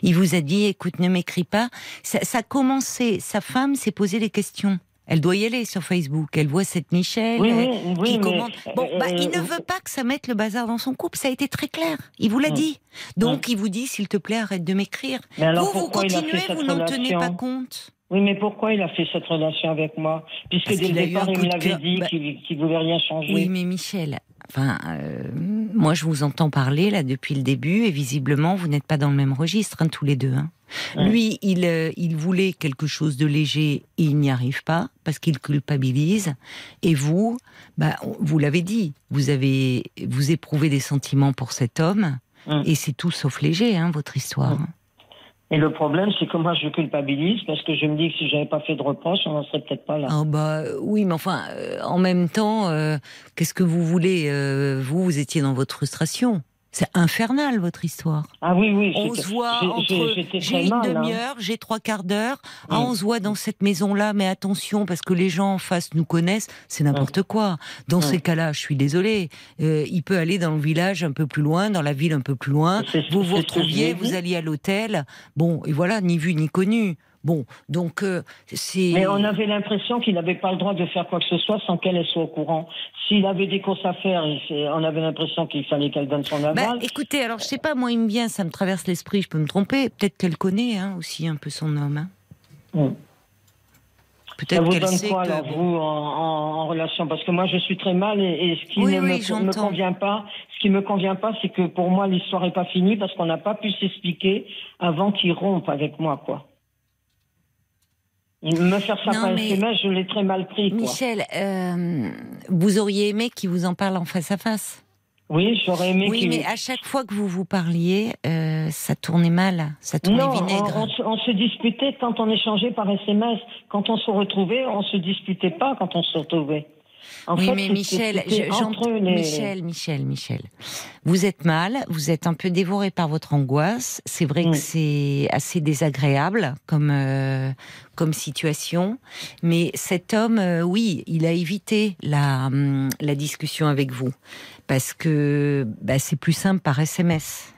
Il vous a dit, écoute, ne m'écris pas. Ça, ça a commencé. Sa femme s'est posé des questions. Elle doit y aller sur Facebook. Elle voit cette Michel Oui, euh, oui, oui, qui mais, commente. Bon, euh, bah, il ne veut pas que ça mette le bazar dans son couple. Ça a été très clair. Il vous l'a Mm. dit. Donc, il vous dit, s'il te plaît, arrête de m'écrire. Vous, vous continuez, vous n'en tenez pas compte. Oui, mais pourquoi il a fait cette relation avec moi Puisque Parce dès le départ, il me l'avait dit Bah- qu'il voulait rien changer. Oui, mais Michel, enfin, euh, moi je vous entends parler là depuis le début et visiblement vous n'êtes pas dans le même registre hein, tous les deux. hein. Ouais. Lui, il, euh, il voulait quelque chose de léger et il n'y arrive pas parce qu'il culpabilise. Et vous, bah, vous l'avez dit, vous avez, vous éprouvez des sentiments pour cet homme Mm. et c'est tout sauf léger, hein, votre histoire. Mm. Et le problème, c'est que moi, je culpabilise parce que je me dis que si j'avais pas fait de reproche, on n'en serait peut-être pas là. Ah bah euh, oui, mais enfin, euh, en même temps, euh, qu'est-ce que vous voulez euh, Vous, vous étiez dans votre frustration. C'est infernal votre histoire. Ah oui, oui. On se voit j'ai- entre j'ai- une hein. demi-heure, j'ai trois quarts d'heure. Ah, Mm. on se voit dans cette maison-là, mais attention parce que les gens en face nous connaissent, c'est n'importe quoi. Dans Mm. ces cas-là, je suis désolée. Euh, il peut aller dans le village un peu plus loin, dans la ville un peu plus loin. Vous vous retrouviez, vous alliez à l'hôtel. Bon, et voilà, ni vu ni connu. Bon, donc euh, c'est. Mais on avait l'impression qu'il n'avait pas le droit de faire quoi que ce soit sans qu'elle elle soit au courant. S'il avait des courses à faire, on avait l'impression qu'il fallait qu'elle donne son Bah, aval. écoutez, alors je sais pas, moi il me vient, ça me traverse l'esprit, je peux me tromper. Peut-être qu'elle connaît hein, aussi un peu son homme. hein. Mm. Ça Peut-être vous qu'elle donne sait quoi que. alors vous en, en- en relation? Parce que moi je suis très mal et, et ce qui Oui, ne oui, me, me convient pas, ce qui me convient pas, c'est que pour moi l'histoire est pas finie parce qu'on n'a pas pu s'expliquer avant qu'il rompe avec moi quoi. Me faire ça Non, par mais- SMS, je l'ai très mal pris quoi. Michel, euh, vous auriez aimé qu'il vous en parle en face à face? Oui, j'aurais aimé Oui, qu'il. mais à chaque fois que vous vous parliez, euh, ça tournait mal, ça tournait Non, vinaigre. on on se disputait quand on échangeait par SMS. Quand on se retrouvait, on se disputait pas quand on se retrouvait. En oui, fait, mais Michel, je- les- Michel, Michel, Michel, vous êtes mal, vous êtes un peu dévoré par votre angoisse. C'est vrai que c'est assez désagréable comme euh, comme situation, mais cet homme, euh, oui, il a évité la hum, la discussion avec vous parce que bah, c'est plus simple par SMS.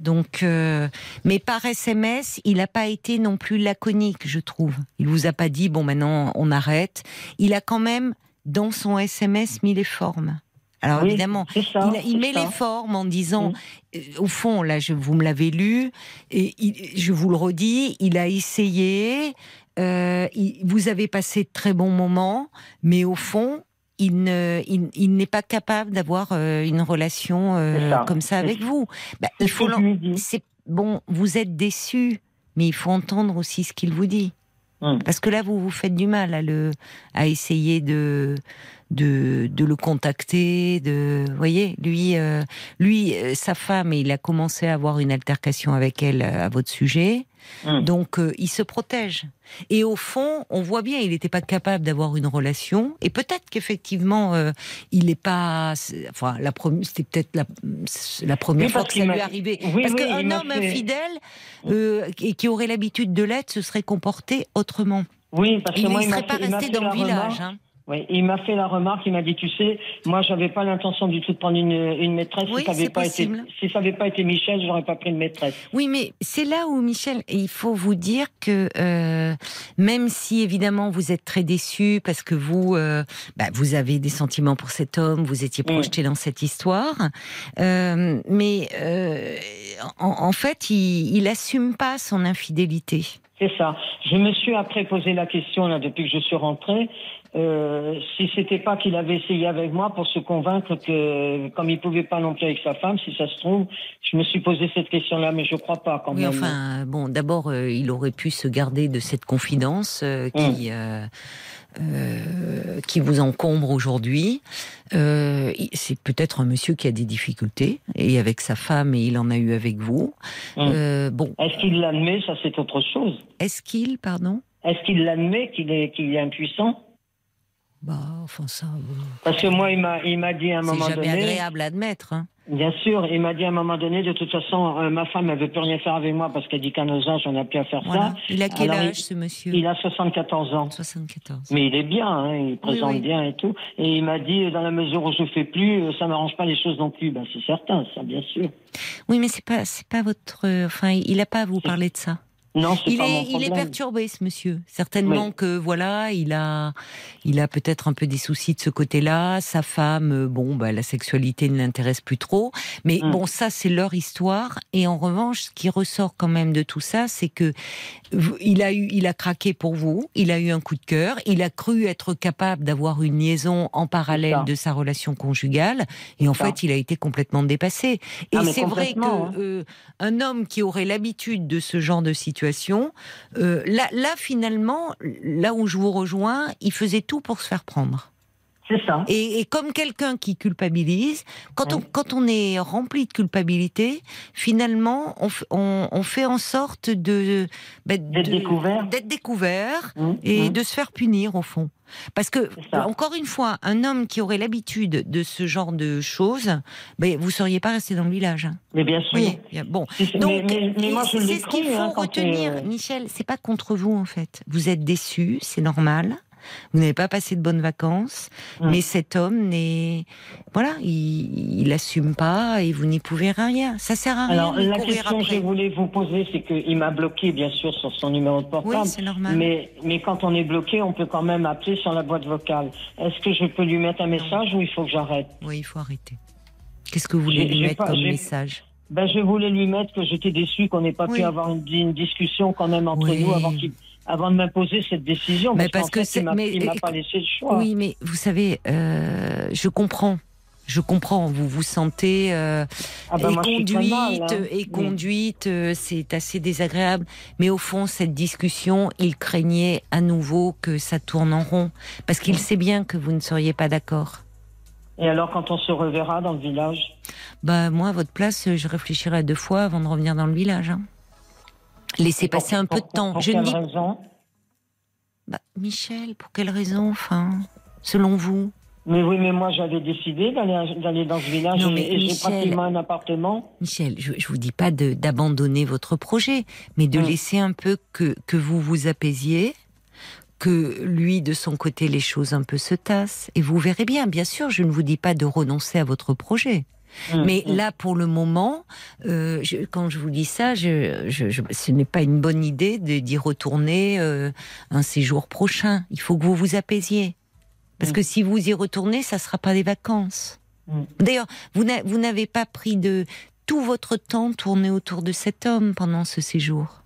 Donc, euh, mais par SMS, il n'a pas été non plus laconique, je trouve. Il vous a pas dit bon maintenant on arrête. Il a quand même dans son SMS mis les formes. Alors Oui, évidemment, ça, il, met ça. les formes en disant, euh, au fond, là, je, vous me l'avez lu, et il- je vous le redis, il a essayé, euh, il- vous avez passé de très bons moments, mais au fond, il ne, il, il n'est pas capable d'avoir euh, une relation euh, ça. comme ça avec vous. Bah, il faut c'est bon, vous êtes déçu, mais il faut entendre aussi ce qu'il vous dit. Mm. Parce que là, vous vous faites du mal à le, à essayer de, de, de le contacter. De, vous voyez, lui, euh, lui, euh, sa femme, il a commencé à avoir une altercation avec elle euh, à votre sujet. Mm. Donc, euh, il se protège. Et au fond, on voit bien, il n'était pas capable d'avoir une relation. Et peut-être qu'effectivement, euh, il n'est pas. Enfin, la première, c'était peut-être la, la première Oui, fois que ça lui m'a- est arrivé. Oui, Parce oui, qu'un homme fait- infidèle euh, et qui aurait l'habitude de l'être se serait comporté autrement. Oui, parce que Il moi, ne il serait pas resté dans le la village. hein. Oui, il m'a fait la remarque, il m'a dit, tu sais, moi, j'avais pas l'intention du tout de prendre une, une maîtresse. Oui, si ça avait pas été, possible. si ça avait pas été Michel, j'aurais pas pris une maîtresse. Oui, mais c'est là où, Michel, il faut vous dire que euh, même si évidemment vous êtes très déçu parce que vous, euh, bah, vous avez des sentiments pour cet homme, vous étiez projeté dans cette histoire, euh, mais euh, en, en fait, il, il assume pas son infidélité. C'est ça. Je me suis après posé la question là depuis que je suis rentrée, euh, si c'était pas qu'il avait essayé avec moi pour se convaincre que comme il pouvait pas non plus avec sa femme, si ça se trouve, je me suis posé cette question-là, mais je crois pas quand Oui, même. enfin, bon, d'abord, euh, il aurait pu se garder de cette confidence euh, qui, euh, euh, qui vous encombre aujourd'hui. Euh, c'est peut-être un monsieur qui a des difficultés, et avec sa femme, et il en a eu avec vous. Mm. Euh, bon, Est-ce qu'il l'admet? Ça, c'est autre chose. est-ce qu'il, pardon? Est-ce qu'il l'admet qu'il est qu'il est impuissant? Bah, enfin ça, bon, Parce que moi, il m'a il m'a dit à un moment c'est jamais donné. agréable à admettre. hein. Bien sûr, il m'a dit à un moment donné, de toute façon, euh, ma femme, elle veut plus rien faire avec moi parce qu'elle dit qu'à nos âges, on n'a plus à faire Voilà. ça. Il a quel Alors, âge, il- ce monsieur Il a 74 ans. 74. Mais il est bien, hein, il présente oui. bien et tout. Et il m'a dit, dans la mesure où je fais plus, euh, ça m'arrange pas les choses non plus. Ben, c'est certain, ça, bien sûr. Oui, mais c'est pas, c'est pas votre. Enfin, il a pas à vous parler de ça. Non, c'est Il pas mon est, il est problème. perturbé, ce monsieur. Certainement Oui. que voilà, il a, il a peut-être un peu des soucis de ce côté-là. Sa femme, euh, bon, bah, la sexualité ne l'intéresse plus trop. Mais Mm. bon, ça, c'est leur histoire. Et en revanche, ce qui ressort quand même de tout ça, c'est que il a eu, il a craqué pour vous. Il a eu un coup de cœur. Il a cru être capable d'avoir une liaison en parallèle de sa relation conjugale. Et en ça. fait, il a été complètement dépassé. Et Ah, c'est vrai que hein. euh, un homme qui aurait l'habitude de ce genre de situation, euh, là, là finalement, là où je vous rejoins, il faisait tout pour se faire prendre. C'est ça. Et, et comme quelqu'un qui culpabilise, quand, on, quand on est rempli de culpabilité, finalement, on, on, on fait en sorte de bah, D'être découvert. d'être découvert Hum, et hum. de se faire punir au fond. Parce que, encore une fois, un homme qui aurait l'habitude de ce genre de choses, ben, vous seriez pas resté dans le village. hein. Mais bien sûr. Oui, bon. Donc, mais, mais- mais moi, je c'est ce qu'il faut hein, quand, retenir, Michel. C'est pas contre vous en fait. Vous êtes déçu, c'est normal. Vous n'avez pas passé de bonnes vacances, Mm. mais cet homme n'est, voilà, il, il assume pas et vous n'y pouvez rien. Ça sert à rien Alors, la question que je voulais vous poser, c'est qu'il m'a bloqué, bien sûr, sur son numéro de Oui, portable. c'est normal. mais, mais quand on est bloqué, on peut quand même appeler sur la boîte vocale. Est-ce que je peux lui mettre un message ou il faut que j'arrête? Oui, il faut arrêter. Qu'est-ce que vous voulez lui mettre pas- comme message? Ben, je voulais lui mettre que j'étais déçu qu'on n'ait pas Oui. pu avoir une, une discussion quand même entre Oui. nous avant, qu'il- avant de m'imposer cette décision. Mais parce, que c'est- il m'a mais- il m'a pas laissé le choix. Oui, mais vous savez, euh, je comprends. Je comprends, vous vous sentez euh, Ah ben, et moi, je suis très conduite, mal, hein. et conduite, euh, c'est assez désagréable. Mais au fond, cette discussion, il craignait à nouveau que ça tourne en rond, parce qu'il sait bien que vous ne seriez pas d'accord. Et alors, quand on se reverra dans le village? Bah moi, à votre place, je réfléchirais à deux fois avant de revenir dans le village. hein. Laissez Pour- passer un peu de temps. Pour je ne quelle dis raison Bah, Michel, pour quelle raison, enfin, selon vous? Mais oui, mais moi j'avais décidé d'aller dans ce village Non, et- mais et, j'ai Michel- pratiquement un appartement. Michel, je, je vous dis pas d'abandonner votre projet, mais de Mm. laisser un peu que, que vous vous apaisiez, que lui, de son côté, les choses un peu se tassent. Et vous verrez bien, bien sûr, je ne vous dis pas de renoncer à votre projet. Mm, Mais mm. là, pour le moment, euh, je- quand je vous dis ça, je, je- je- ce n'est pas une bonne idée d'y retourner euh, un séjour prochain. Il faut que vous vous apaisiez. Parce Mm. que si vous y retournez, ça ne sera pas des vacances. D'ailleurs, vous n'a- vous n'avez pas pris de tout votre temps tourné autour de cet homme pendant ce séjour.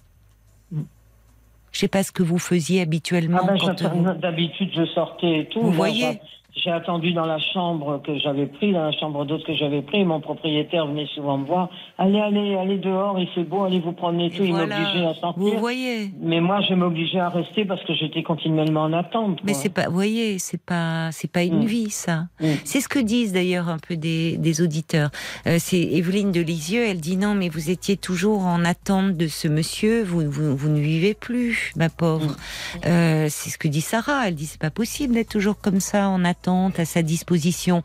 Je sais pas ce que vous faisiez habituellement. Ah ben, quand j'attends- vous- D'habitude, je sortais et tout. Vous voyez j'ai- attendu dans la chambre que j'avais pris, dans la chambre d'hôte que j'avais pris. Mon propriétaire venait souvent me voir. Allez, allez, allez dehors, il fait beau, allez vous promener et Et tout. Il voilà. m'obligeait à sortir. Vous voyez. Mais moi, je m'obligeais à rester parce que j'étais continuellement en attente. Mais c'est pas, vous voyez, c'est pas, c'est pas une Mm. vie, ça. Mm. C'est ce que disent d'ailleurs un peu des, des auditeurs. Euh, c'est Evelyne de Lisieux, elle dit non, mais vous étiez toujours en attente de ce monsieur, vous, vous, vous ne vivez plus, ma pauvre. Euh, c'est ce que dit Sarah, elle dit c'est pas possible d'être toujours comme ça, en attente, à sa disposition.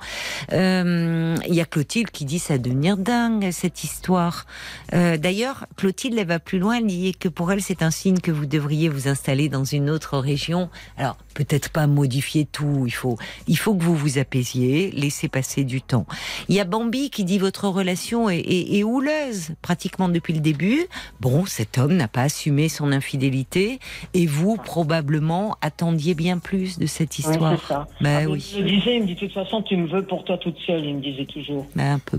Euh, Il y a Clotilde qui dit ça devenir dingue, cette histoire. Euh, D'ailleurs, Clotilde, elle va plus loin, elle dit que pour elle, c'est un signe que vous devriez vous installer dans une autre région. Alors, peut-être pas modifier tout, il faut, il faut que vous vous apaisiez, laissez passer du temps. Il y a Bambi qui dit votre relation est, est- est houleuse, pratiquement depuis le début. Bon, cet homme n'a pas assumé son infidélité, et vous, probablement, attendiez bien plus de cette Oui, histoire. ça. Bah Ah, mais oui. Il me disait, il me dit, de toute façon, tu me veux pour toi toute seule, il me disait toujours. Bah, un peu.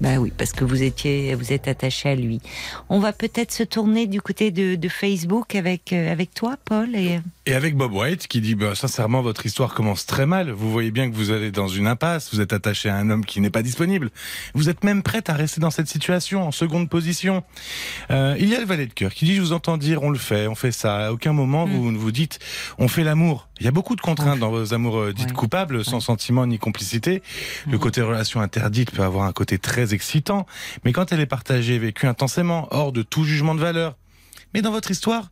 Bah oui, parce que vous étiez, vous êtes attaché à lui. On va peut-être se tourner du côté de, de Facebook avec euh, avec toi, Paul. Et Et avec Bob White qui dit bah, sincèrement votre histoire commence très mal. Vous voyez bien que vous allez dans une impasse. Vous êtes attaché à un homme qui n'est pas disponible. Vous êtes même prête à rester dans cette situation en seconde position. Euh, il y a le valet de cœur qui dit je vous entends dire on le fait, on fait ça. À aucun moment vous ne vous dites on fait l'amour. Il y a beaucoup de contraintes dans vos amours euh, dites Ouais. coupables, sans Ouais. sentiment ni complicité. Le Mhm. côté relation interdite peut avoir un côté très excitant, mais quand elle est partagée, vécue intensément, hors de tout jugement de valeur. Mais dans votre histoire,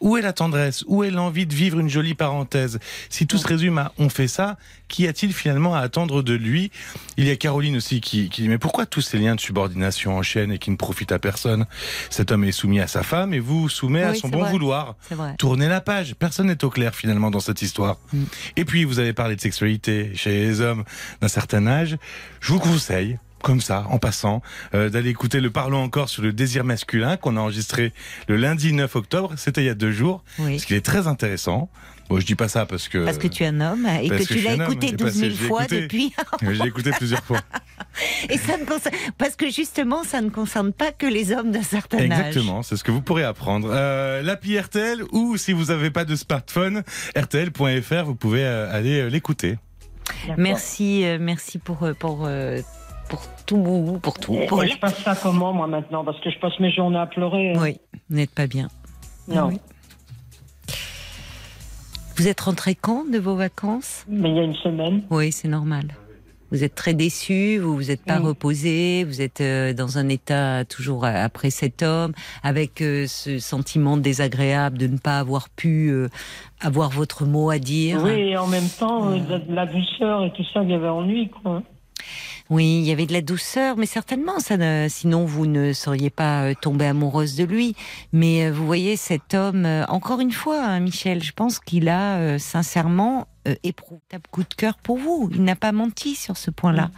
où est la tendresse? Où est l'envie de vivre une jolie parenthèse? Si tout se résume à on fait ça, qu'y a-t-il finalement à attendre de lui? Il y a Caroline aussi qui, qui dit mais pourquoi tous ces liens de subordination enchaînent et qui ne profitent à personne? Cet homme est soumis à sa femme et vous soumet à son bon vrai. vouloir. Tournez la page, personne n'est au clair finalement dans cette histoire. Mm. Et puis vous avez parlé de sexualité chez les hommes d'un certain âge. Je vous conseille, comme ça, en passant, euh, d'aller écouter le Parlons encore sur le désir masculin qu'on a enregistré le lundi 9 octobre, c'était il y a deux jours, Oui. parce qu'il est très intéressant. Bon, je dis pas ça parce que... Parce que tu es un homme et que que tu l'as écouté et 12 parce 000 que je l'ai fois écouté. depuis. J'ai écouté plusieurs fois. Et ça ne concerne, parce que justement, ça ne concerne pas que les hommes d'un certain âge. Exactement, c'est ce que vous pourrez apprendre. Euh, L'appli RTL ou si vous n'avez pas de smartphone, rtl.fr, vous pouvez euh, aller euh, l'écouter. Merci, merci pour pour euh, pour tout, pour tout. Et- Paul. et je passe ça comment, moi, maintenant Parce que je passe mes journées à pleurer. hein. Oui, vous n'êtes pas bien. Non. Oui. Vous êtes rentré quand de vos vacances? Mais il y a une semaine. Oui, c'est normal. Vous êtes très déçu, vous vous êtes pas Oui. reposé, vous êtes euh, dans un état toujours après cet homme, avec euh, ce sentiment désagréable de ne pas avoir pu euh, avoir votre mot à dire. Oui, et en même temps, euh, la douceur et tout ça, il y avait ennui, quoi. Oui, il y avait de la douceur, mais certainement, ça ne- sinon vous ne seriez pas euh, tombée amoureuse de lui. Mais euh, vous voyez, cet homme, euh, encore une fois, hein, Michel, je pense qu'il a euh, sincèrement euh, éprouvé un coup de cœur pour vous. Il n'a pas menti sur ce point-là.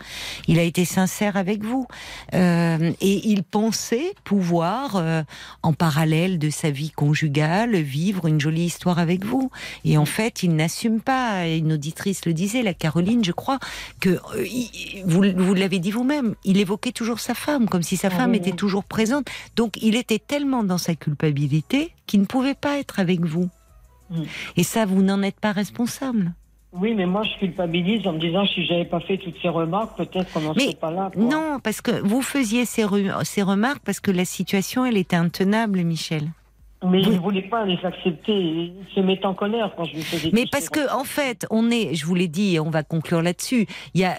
Il a été sincère avec vous. Euh, et il pensait pouvoir, euh, en parallèle de sa vie conjugale, vivre une jolie histoire avec vous. Et en fait, il n'assume pas. Une auditrice le disait, la Caroline, je crois, que euh, il- vous, vous l'avez dit vous-même, il évoquait toujours sa femme, comme si sa Ah femme oui, était oui. toujours présente. Donc il était tellement dans sa culpabilité qu'il ne pouvait pas être avec vous. Mm. Et ça, vous n'en êtes pas responsable. Oui, mais moi, je culpabilise en me disant, si j'avais pas fait toutes ces remarques, peut-être qu'on n'en serait pas là. quoi. Non, parce que vous faisiez ces, re- ces remarques parce que la situation, elle était intenable, Michel. Mais il ne voulait pas les accepter. Il se met en colère quand je lui faisais Mais parce que en fait, on est, je vous l'ai dit, et on va conclure là-dessus. Il y a,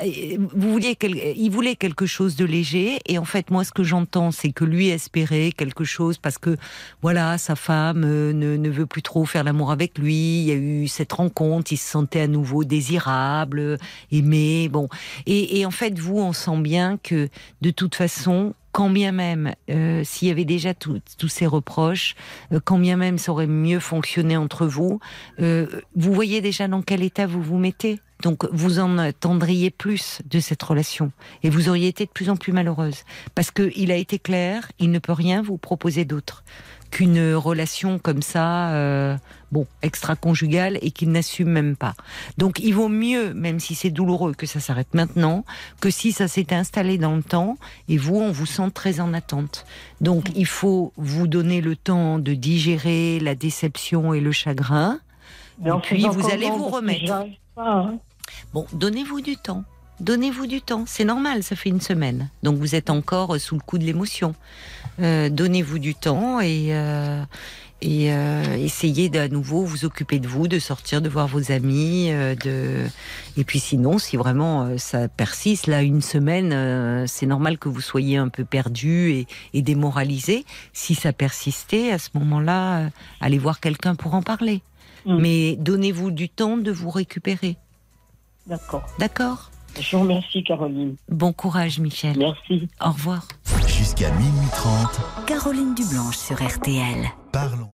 vous vouliez, quel- il voulait quelque chose de léger, et en fait, moi, ce que j'entends, c'est que lui espérait quelque chose parce que, voilà, sa femme euh, ne, ne veut plus trop faire l'amour avec lui. Il y a eu cette rencontre, il se sentait à nouveau désirable, aimé, bon. Et, et en fait, vous, on sent bien que, de toute façon. Quand bien même, euh, s'il y avait déjà tous ces reproches, euh, quand bien même ça aurait mieux fonctionné entre vous, euh, vous voyez déjà dans quel état vous vous mettez. Donc vous en attendriez plus de cette relation et vous auriez été de plus en plus malheureuse parce que il a été clair, il ne peut rien vous proposer d'autre qu'une relation comme ça, bon, extra-conjugale et qu'il n'assume même pas. Donc il vaut mieux, même si c'est douloureux, que ça s'arrête maintenant, que si ça s'est installé dans le temps et vous, on vous sent très en attente. Donc il faut vous donner le temps de digérer la déception et le chagrin. Mais Et puis, vous allez vous remettre. pas, hein. Bon, donnez-vous du temps. Donnez-vous du temps. C'est normal, ça fait une semaine. Donc vous êtes encore sous le coup de l'émotion. Euh, donnez-vous du temps et, euh, et euh, essayez d'à nouveau vous occuper de vous, de sortir, de voir vos amis. euh, de... Et puis sinon, si vraiment euh, ça persiste, là, une semaine, euh, c'est normal que vous soyez un peu perdu et, et démoralisé. Si ça persistait, à ce moment-là, euh, allez voir quelqu'un pour en parler. Mm. Mais donnez-vous du temps de vous récupérer. D'accord. D'accord? Je vous remercie, Caroline. Bon courage, Michel. Merci. Au revoir. Jusqu'à minuit 30, Caroline Dublanche sur RTL. Parlons.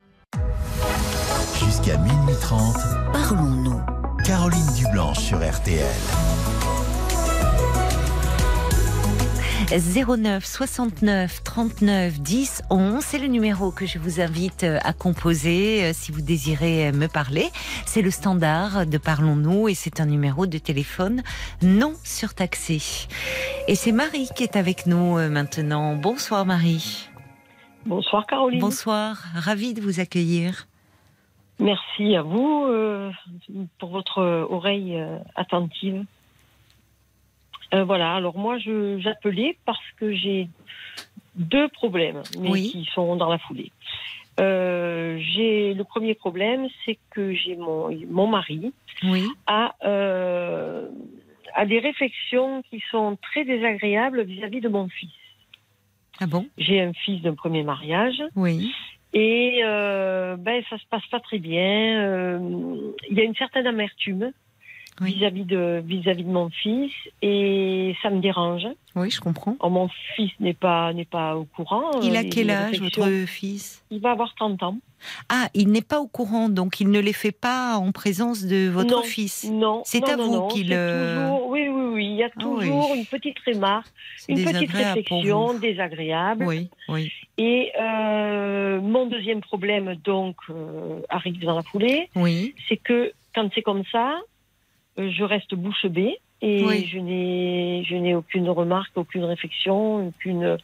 Jusqu'à minuit 30, Parlons-nous. Caroline Dublanche sur RTL. 09 69 39 10 11, c'est le numéro que je vous invite euh, à composer euh, si vous désirez euh, me parler. C'est le standard de Parlons-nous et c'est un numéro de téléphone non surtaxé. Et c'est Marie qui est avec nous maintenant. Bonsoir Marie. Bonsoir, Caroline. Bonsoir, ravie de vous accueillir. Merci à vous euh, pour votre oreille euh, attentive. Euh, voilà, alors moi j'appelais parce que j'ai deux problèmes, mais Oui. qui sont dans la foulée. J'ai le premier problème, c'est que j'ai mon, mon mari Oui, a, a des réflexions qui sont très désagréables vis-à-vis de mon fils. Ah bon J'ai un fils d'un premier mariage. Oui, et euh, ben ça se passe pas très bien. Euh, Il y a une certaine amertume Oui. vis-à-vis de vis-à-vis de mon fils et ça me dérange. oui, je comprends. Or, mon fils n'est pas n'est pas au courant. Il Euh, a quel âge, votre fils? Il va avoir 30 ans. Ah, il n'est pas au courant, donc il ne les fait pas en présence de votre Non. fils. Non. C'est à non, vous qu'il, euh, toujours- Oui, oui, oui. Il y a Ah oui. toujours une petite remarque, une petite réflexion désagréable. Oui, oui, Et euh, mon deuxième problème, donc, euh, arrive dans la foulée. oui. c'est que quand c'est comme ça, je reste bouche bée et Oui. je n'ai je n'ai aucune remarque, aucune réflexion, aucune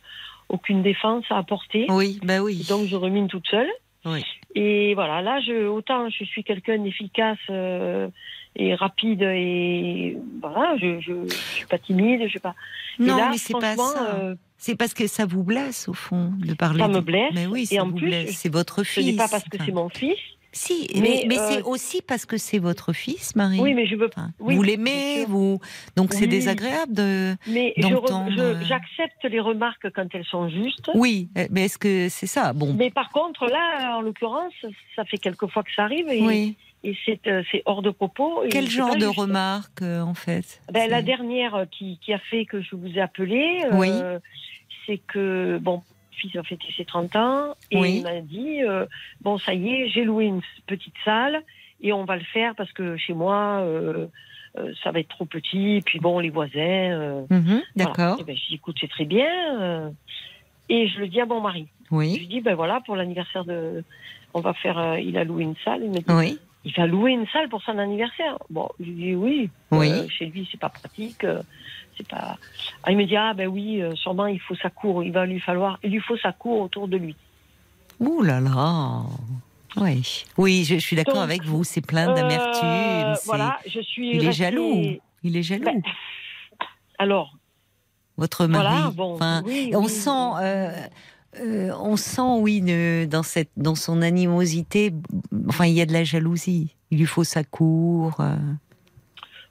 aucune défense à apporter. Oui, bah oui. Donc je rumine toute seule. Oui. Et voilà, là, je, autant je suis quelqu'un d'efficace euh, et rapide et voilà, je, je, je suis pas timide, je sais pas. Et non, là, mais c'est pas ça. euh, C'est parce que ça vous blesse au fond de parler. Ça de- me blesse, Mais oui, et ça en vous plus, blesse. C'est votre ce fils. n'est pas parce que Enfin, c'est mon fils. Si, Mais, mais, mais euh, c'est aussi parce que c'est votre fils, Marie. Oui, mais je veux. Enfin, oui, vous l'aimez, vous. Donc c'est désagréable de. Mais euh, j'accepte les remarques quand elles sont justes. Oui, euh, mais est-ce que c'est ça? Bon. Mais par contre, là, en l'occurrence, ça fait quelques fois que ça arrive et, Oui. et c'est, euh, c'est hors de propos. Quel c'est genre de juste. remarques euh, en fait? Ben, La C'est- dernière qui, qui a fait que je vous ai appelé, Oui. c'est que, bon, fils a fêté ses 30 ans et Oui. il m'a dit, euh, bon, ça y est, j'ai loué une petite salle et on va le faire parce que chez moi, euh, euh, ça va être trop petit, puis bon, les voisins... Mhm, voilà. D'accord. Eh ben, je dis, écoute, c'est très bien. et je le dis à mon mari. Je Oui. lui dis, ben voilà, pour l'anniversaire de. On va faire. il a loué une salle. Il me dit, Oui. il va louer une salle pour son anniversaire. Bon, je lui dis, oui. Oui. chez lui, c'est pas pratique. C'est pas. Ah, il me dit, ah, ben oui, euh, sûrement, il faut sa cour. Il va lui falloir. Il lui faut sa cour autour de lui. Ouh là là. Oui. Oui, je, je suis d'accord avec vous. C'est plein d'amertume. Euh, c'est- voilà, je suis. Il est jaloux. Il est jaloux. Ben, alors, votre mari. voilà, bon. Enfin, oui, on oui, sent. euh, Euh, on sent, oui, ne- dans, cette, dans son animosité, enfin, il y a de la jalousie. Il lui faut sa cour.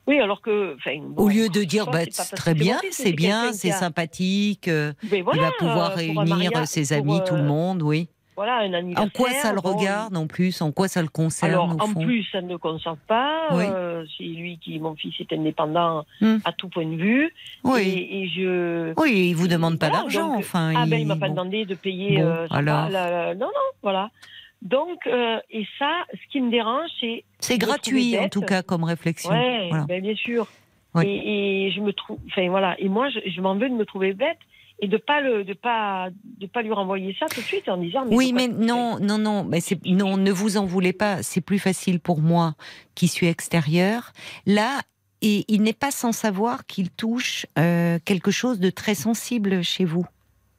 Oui, alors que. bon, Au lieu de dire, bah, c'est c'est très bien, c'est bien, c'est sympathique, euh, il va pouvoir euh, réunir mariage, ses pour, amis, tout le euh, monde, oui. Voilà, un En anniversaire. quoi ça le bon, regarde en plus En quoi ça le concerne Alors, au en fond plus, ça ne le concerne pas. Oui. euh, c'est lui qui, mon fils, est indépendant Hmm. à tout point de vue. Oui. Et, et je. Oui, il vous demande pas d'argent, enfin. Ah ben, il m'a pas demandé de payer. Bon, alors. va, la- la- non, non, voilà. Donc, euh, et ça, ce qui me dérange, c'est. C'est gratuit en tout cas comme réflexion. Voilà. ben, bien sûr. Ouais. Et, et je me trouve, enfin voilà, et moi je, je m'en veux de me trouver bête et de pas le, de pas, de pas lui renvoyer ça tout de suite en disant. Oui, faut mais non, non, non, mais c'est non, ne vous en voulez pas. C'est plus facile pour moi qui suis extérieur. Là, et il n'est pas sans savoir qu'il touche euh, quelque chose de très sensible chez vous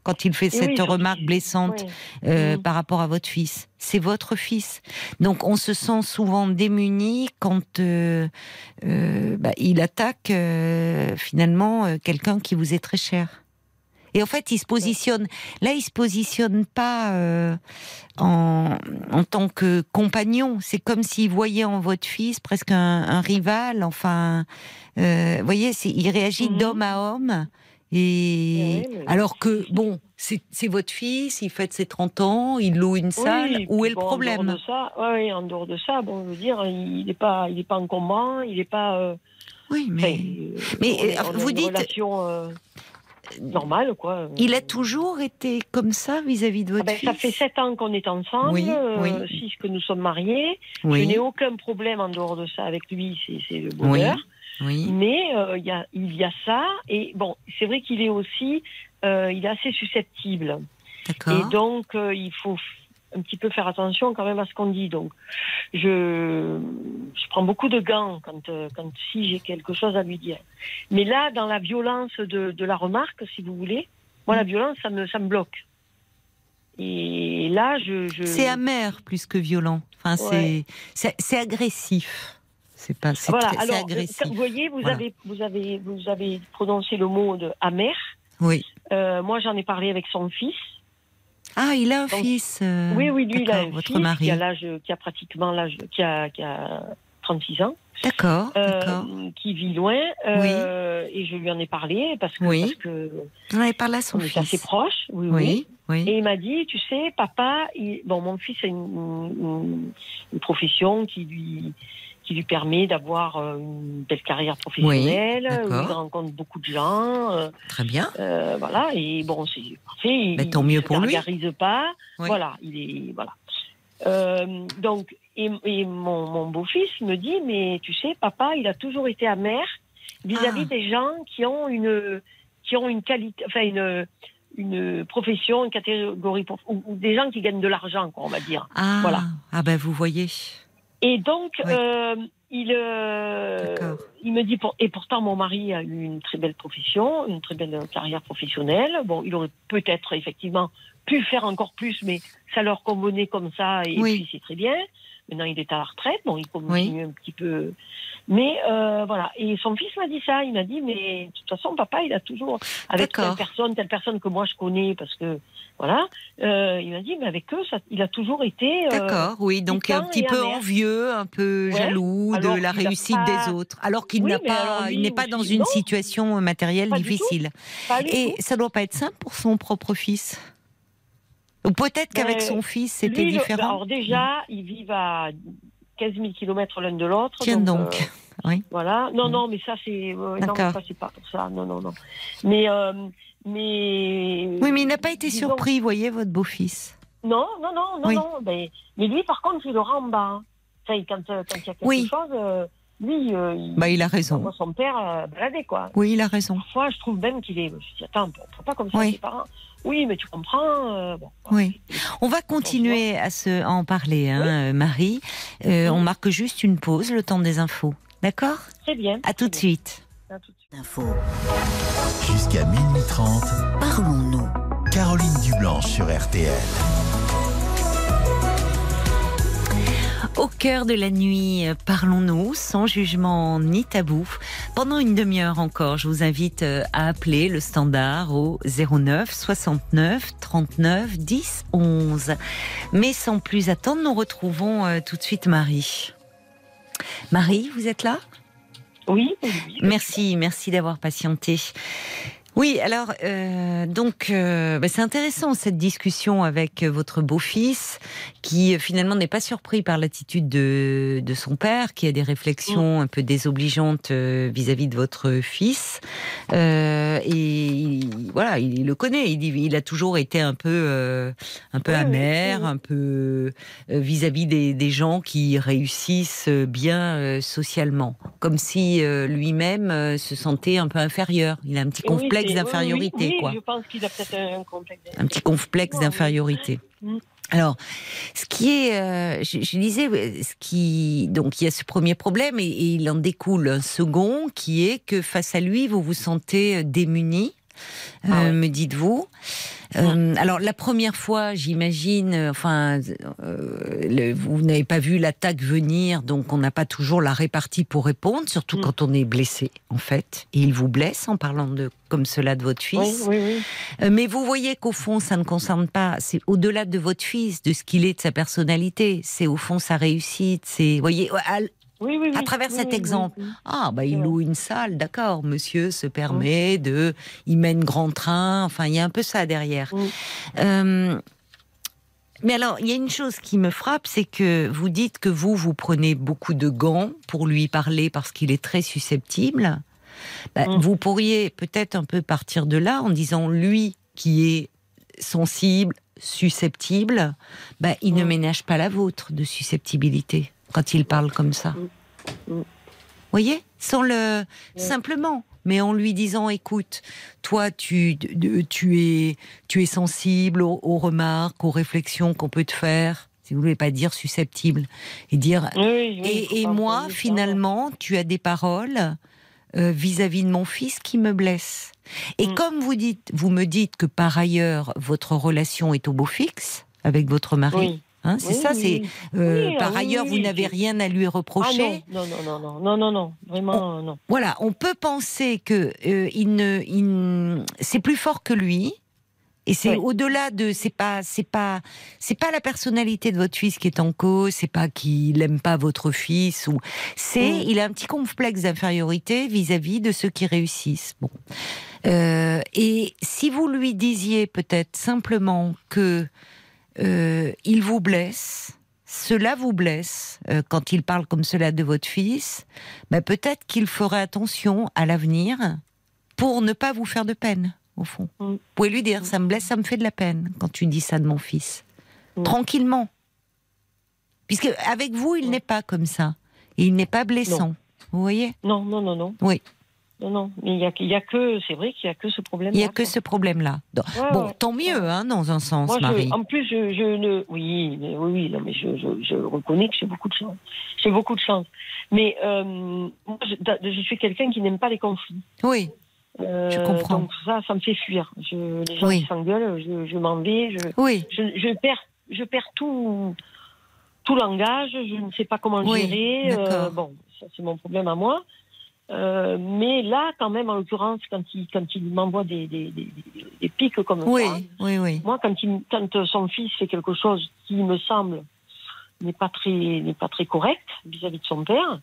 quand il fait Et cette oui, remarque blessante euh, Mhm. par rapport à votre fils. C'est votre fils. Donc on se sent souvent démuni quand euh, euh, bah, il attaque finalement quelqu'un qui vous est très cher. Et en fait, il se positionne. Là, il se positionne pas euh, en, en tant que compagnon. C'est comme s'il voyait en votre fils presque un, un rival. Enfin, euh, vous voyez, il réagit Mhm. d'homme à homme. Et mais- alors que bon, c'est votre fils, il fête ses 30 ans, il loue une salle. Oui, Où est le bon, En problème dehors de ça, ouais, en dehors de ça, bon, je veux dire, il n'est pas, il est pas encombrant, il n'est pas. euh, Oui, mais euh, mais, on euh, on vous dites- relation euh, normale, quoi. il a toujours été comme ça vis-à-vis de Ah votre ben, fils. ça fait sept ans qu'on est ensemble, Oui, euh, oui. six que nous sommes mariés. Je n'ai aucun problème en dehors de ça avec lui, c'est le bonheur. Oui. Mais euh, il y, a, il y a ça, et bon, c'est vrai qu'il est aussi, euh, il est assez susceptible. Et donc, euh, il faut un petit peu faire attention quand même à ce qu'on dit. Donc, je, je prends beaucoup de gants quand, quand si j'ai quelque chose à lui dire. Mais là, dans la violence de, de la remarque, si vous voulez, moi, Mm. la violence, ça me, ça me bloque. Et là, je. je... C'est amer plus que violent. Enfin, Ouais. c'est agressif. C'est pas c'est Voilà, alors, agressif. vous voyez, vous, Voilà. avez, vous, avez, vous avez prononcé le mot de amer. Oui. Euh, moi, j'en ai parlé avec son fils. Ah, il a un Donc, fils. euh, oui, oui, lui, il a un votre fils mari. qui a l'âge, qui a pratiquement l'âge, qui a, qui a 36 ans, D'accord, euh, d'accord. qui vit loin. euh, Et je lui en ai parlé parce que, Oui. parce que Vous en avez parlé à son on est assez fils. proches. Oui, oui. Oui, oui. Et il m'a dit, tu sais, papa, il- bon, mon fils a une, une- une profession qui lui qui lui permet d'avoir euh, une belle carrière professionnelle, où il rencontre beaucoup de gens, euh, Très bien. euh, voilà. Et bon, c'est parfait. Il, Mais tant mieux il pour lui. gargarise pas. Oui. Voilà, il est voilà. Euh, donc, et, et mon, mon beau-fils me dit, mais tu sais, papa, il a toujours été amer vis-à-vis Ah. des gens qui ont une qui ont une qualité, enfin une une profession, une catégorie, ou, ou des gens qui gagnent de l'argent, quoi, on va dire. Ah, Voilà. ah ben vous voyez. Et donc, Oui. euh, il, euh, il me dit, pour- et pourtant mon mari a eu une très belle profession, une très belle carrière professionnelle. Bon, il aurait peut-être effectivement pu faire encore plus, mais ça leur convenait comme ça, et Oui. puis c'est très bien. Maintenant, il est à la retraite, bon, il continue un petit peu. Mais euh, voilà, et son fils m'a dit ça, il m'a dit, mais de toute façon, papa, il a toujours, avec telle personne, telle personne que moi je connais, parce que, voilà, euh, il m'a dit, mais avec eux, ça, il a toujours été... euh, D'accord, oui, donc un petit et peu envieux, un peu Ouais, jaloux alors de la réussite pas- des autres, alors qu'il Oui, n'a pas, il n'est pas dans une non. situation matérielle Pas difficile. Et ça doit pas être simple pour son propre fils? Ou peut-être qu'avec son fils c'était le- différent. Alors déjà, ils vivent à 15 000 kilomètres l'un de l'autre. Tiens donc. euh, Oui. Voilà. Non, Mm. non, mais ça c'est. euh, non, ça c'est pas pour ça. Non, non, non. Mais, euh, mais. Oui, mais il n'a pas été disons- surpris, voyez, votre beau-fils. Non, non, non, non, Oui. non. Mais, mais lui, par contre, il le rend en bas. Enfin, quand euh, quand il y a quelque Oui. chose, euh, lui, euh, il, Bah, il a raison. voit son père euh, balader, quoi. Oui, il a raison. Parfois, je trouve même qu'il est. Je me dis, attends, on prend pas comme ça Oui. ses parents. Oui, mais tu comprends. euh, bon, Oui. On va continuer à, se, à en parler, hein, euh, Marie. Euh, On marque juste une pause, le temps des infos. D'accord? Très bien. À tout de suite. À tout de suite. Info. Jusqu'à minuit 30, Parlons-nous. Caroline Dublanche sur RTL. Au cœur de la nuit, parlons-nous sans jugement ni tabou. Pendant une demi-heure encore, je vous invite euh, à appeler le standard au 09 69 39 10 11. Mais sans plus attendre, nous retrouvons euh, tout de suite Marie. Marie, vous êtes là? Oui. Merci, merci d'avoir patienté. Oui, alors euh, donc euh, bah, c'est intéressant cette discussion avec votre beau-fils qui euh, finalement n'est pas surpris par l'attitude de, de son père, qui a des réflexions mm. un peu désobligeantes vis-à-vis de votre fils. et voilà, il, le connaît. Il, il a toujours été un peu un peu amer, un peu vis-à-vis des, des, gens qui réussissent bien socialement, comme si lui-même se sentait un peu inférieur. Il a un petit complexe d'infériorité, quoi. Je pense qu'il a peut-être un complexe. Un petit complexe d'infériorité. Mm. Alors, ce qui est, euh, je, disais, ce qui, donc il y a ce premier problème et, il en découle un second qui est que face à lui, vous vous sentez démuni, ah euh, me dites-vous. Euh, alors la première fois, j'imagine, euh, enfin, euh, vous n'avez pas vu l'attaque venir, donc on n'a pas toujours la répartie pour répondre, surtout mm. quand on est blessé, en fait. Et il vous blesse en parlant de comme cela de votre fils. Oui, oui, oui. mais vous voyez qu'au fond, ça ne concerne pas. C'est au-delà de votre fils, de ce qu'il est, de sa personnalité. C'est au fond sa réussite. C'est, voyez, oui, oui, à travers cet exemple. Ah, bah, il loue une salle, d'accord. Monsieur se permet de. Il mène grand train. Enfin, il y a un peu ça derrière. Euh, mais alors, il y a une chose qui me frappe, c'est que vous dites que vous, vous prenez beaucoup de gants pour lui parler parce qu'il est très susceptible. Bah, mm. Vous pourriez peut-être un peu partir de là en disant lui qui est sensible, susceptible, bah, il ne mm. ménage pas la vôtre de susceptibilité quand il parle comme ça. Vous voyez Sans le. Simplement. Mais en lui disant, écoute, toi, tu, tu, es, tu es sensible aux, remarques, aux réflexions qu'on peut te faire si vous ne voulez pas dire susceptible, et dire et, moi finalement tu as des paroles euh, vis-à-vis de mon fils qui me blessent. Et mm. comme vous dites, vous me dites que par ailleurs votre relation est au beau fixe avec votre mari. Hein, c'est ça, c'est. Euh, par ailleurs, vous n'avez rien à lui reprocher. Ah non, non, non, non, non, non, non, vraiment non. Voilà, on peut penser que euh, il ne, il, c'est plus fort que lui. Et c'est au-delà de, c'est pas, c'est pas, c'est pas la personnalité de votre fils qui est en cause, c'est pas qu'il aime pas votre fils ou, c'est, mm. il a un petit complexe d'infériorité vis-à-vis de ceux qui réussissent. Bon. Euh, et si vous lui disiez peut-être simplement que euh, il vous blesse, cela vous blesse euh, quand il parle comme cela de votre fils, ben peut-être qu'il ferait attention à l'avenir pour ne pas vous faire de peine, au fond. Mm. Vous pouvez lui dire, ça me blesse, ça me fait de la peine quand tu dis ça de mon fils. Mm. Tranquillement. Puisque avec vous, il n'est pas comme ça. il n'est pas blessant. Vous voyez? Non, non, non, non. Oui. Non, non, mais il y a, y a que, c'est vrai qu'il y a que ce problème. Il y a que ce problème-là. bon, tant mieux, hein, dans un sens, Marie. en plus, je, je, ne, oui, mais oui, oui, non, mais je, je, je reconnais que j'ai beaucoup de chance. J'ai beaucoup de chance. Mais euh, moi, je, je suis quelqu'un qui n'aime pas les conflits. Oui. Euh, je comprends. Donc ça, ça me fait fuir. Je, les gens oui. s'engueulent, je, je m'en vais, je, oui. je, je perds, je perds tout, tout langage. Je ne sais pas comment oui, gérer. Euh, bon, ça c'est mon problème à moi. Euh, mais là, quand même, en l'occurrence, quand il, quand il m'envoie des, des, des, des, pics comme oui, ça, oui, oui. moi, quand, il, quand son fils fait quelque chose qui me semble n'est pas très n'est pas très correct vis-à-vis de son père,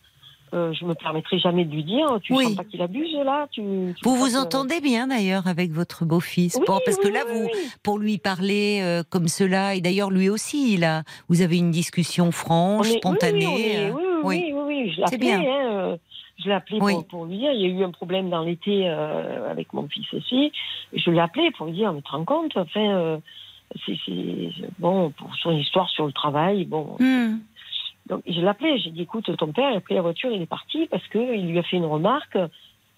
euh, je me permettrai jamais de lui dire tu oui. sens pas qu'il abuse là tu, tu vous vous que... entendez bien d'ailleurs avec votre beau-fils oui, parce oui, que là vous pour lui parler euh, comme cela et d'ailleurs lui aussi il a vous avez une discussion franche est, spontanée oui oui oui, oui, je l'appelais hein, je l'ai appelé oui. pour, pour, lui dire, il y a eu un problème dans l'été euh, avec mon fils aussi. Je l'ai appelé pour lui dire, mais tu te rends compte, enfin, euh, c'est bon, pour son histoire sur le travail, bon. Mm. Donc je l'ai appelé, j'ai dit, écoute, ton père, il a pris la voiture, il est parti parce qu'il lui a fait une remarque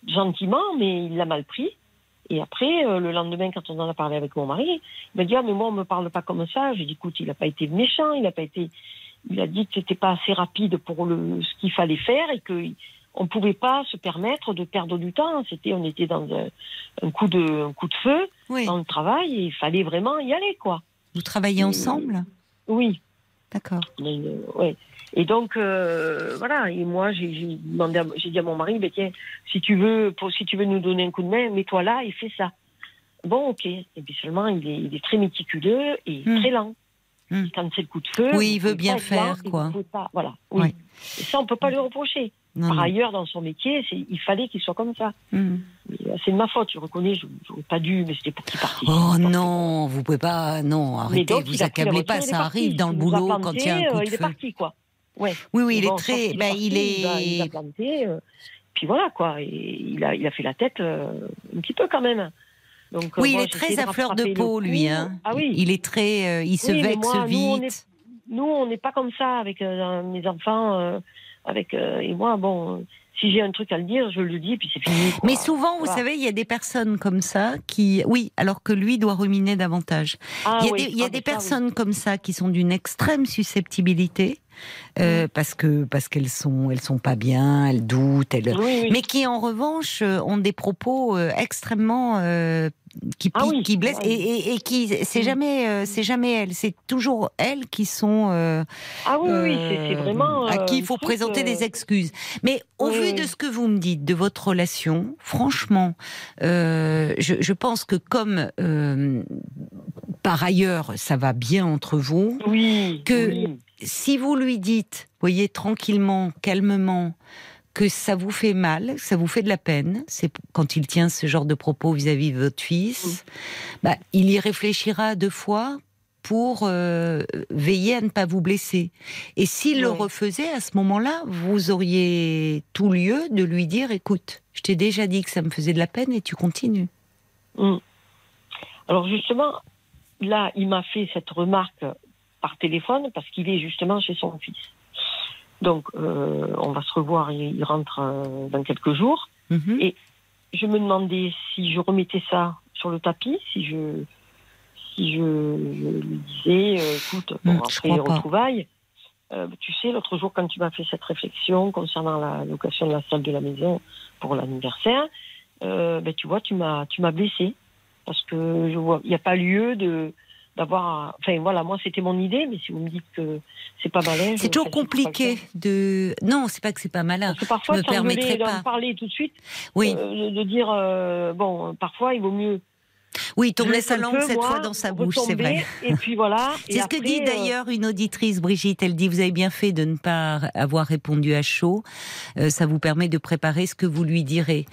gentiment, mais il l'a mal pris. Et après, euh, le lendemain, quand on en a parlé avec mon mari, il m'a dit, ah, mais moi, on me parle pas comme ça. J'ai dit, écoute, il n'a pas été méchant, il n'a pas été. Il a dit que c'était pas assez rapide pour le, ce qu'il fallait faire et que on ne pouvait pas se permettre de perdre du temps. C'était, on était dans un, un, coup de, un coup de feu oui. dans le travail et il fallait vraiment y aller, quoi. Vous travaillez ensemble? Oui. D'accord. Ouais. Et donc, euh, voilà. Et moi, j'ai dit à mon mari, ben, tiens, si tu veux, pour, si tu veux nous donner un coup de main, mets-toi là et fais ça. Bon, ok. Et puis seulement, il est, il est très méticuleux et Hmm. très lent. Hmm. Quand c'est le coup de feu. Oui, il veut bien lent faire, quoi. pas, voilà. Oui. Et ça, on peut pas lui reprocher. Par ailleurs, dans son métier, il fallait qu'il soit comme ça. Hmm. Euh, C'est de ma faute, je reconnais, je n'aurais pas dû, mais c'était pour qu'il participe. Oh non, vous pouvez pas. Non, arrêtez, donc, vous accablez pas, est ça parti. arrive dans le boulot quand il y a un coup euh, de Il est parti, quoi. Ouais. Oui, oui, il est très. parti, il a, il a est. planté, euh, puis voilà, quoi. Et il a, il a fait la tête euh, un petit peu quand même. Donc, Oui, il est très à fleur de peau, lui. Hein. Ah oui. Il est très. il se vexe vite. Nous, on n'est pas comme ça avec mes enfants. Avec euh, Et moi, bon, si j'ai un truc à le dire, je le dis, puis c'est fini. quoi. Mais souvent, vous savez, il y a des personnes comme ça qui, oui, alors que lui doit ruminer davantage. Ah il y a oui, des, il y a ah, des oui. personnes comme ça qui sont d'une extrême susceptibilité euh, parce que parce qu'elles sont elles sont pas bien, elles doutent, elles. Oui, oui. Mais qui en revanche euh, ont des propos euh, extrêmement euh, qui piquent, Ah oui, qui blessent ouais. et, et, et qui c'est Mm. jamais euh, c'est jamais elles, c'est toujours elles qui sont Ah oui, oui, c'est vraiment. à qui il faut présenter des excuses. Mais au vu de ce que vous me dites de votre relation, franchement, je, je pense que comme par ailleurs ça va bien entre vous, Oui. que- oui. si vous lui dites, voyez tranquillement, calmement, que ça vous fait mal, que ça vous fait de la peine, c'est quand il tient ce genre de propos vis-à-vis de votre fils, bah, il y réfléchira deux fois pour euh, veiller à ne pas vous blesser. Et s'il le refaisait, à ce moment-là, vous auriez tout lieu de lui dire, écoute, je t'ai déjà dit que ça me faisait de la peine et tu continues. Mm. Alors justement, là, il m'a fait cette remarque par téléphone parce qu'il est justement chez son fils. Donc, euh, on va se revoir, il, rentre euh, dans quelques jours. Mhm. Et- Je me demandais si je remettais ça sur le tapis, si je, si je, je lui disais, euh, écoute, bon, Mm, je après pas. retrouvailles, tu sais, l'autre jour, quand tu m'as fait cette réflexion concernant la location de la salle de la maison pour l'anniversaire, ben, tu vois, tu m'as, tu m'as blessé parce que je vois, il n'y a pas lieu de d'avoir, enfin voilà, moi c'était mon idée, mais si vous me dites que c'est pas malin, C'est toujours compliqué de. Non, c'est pas que c'est pas malin. Parce que parfois, je me s'engueuler, permettrai pas. d'en parler tout de suite, Oui, euh, de, de dire euh, bon, parfois il vaut mieux oui, tourner sa langue cette fois dans sa bouche, c'est vrai. Et puis voilà. C'est ce que dit euh, d'ailleurs une auditrice, Brigitte. Elle dit Vous avez bien fait de ne pas avoir répondu à chaud. Euh, ça vous permet de préparer ce que vous lui direz.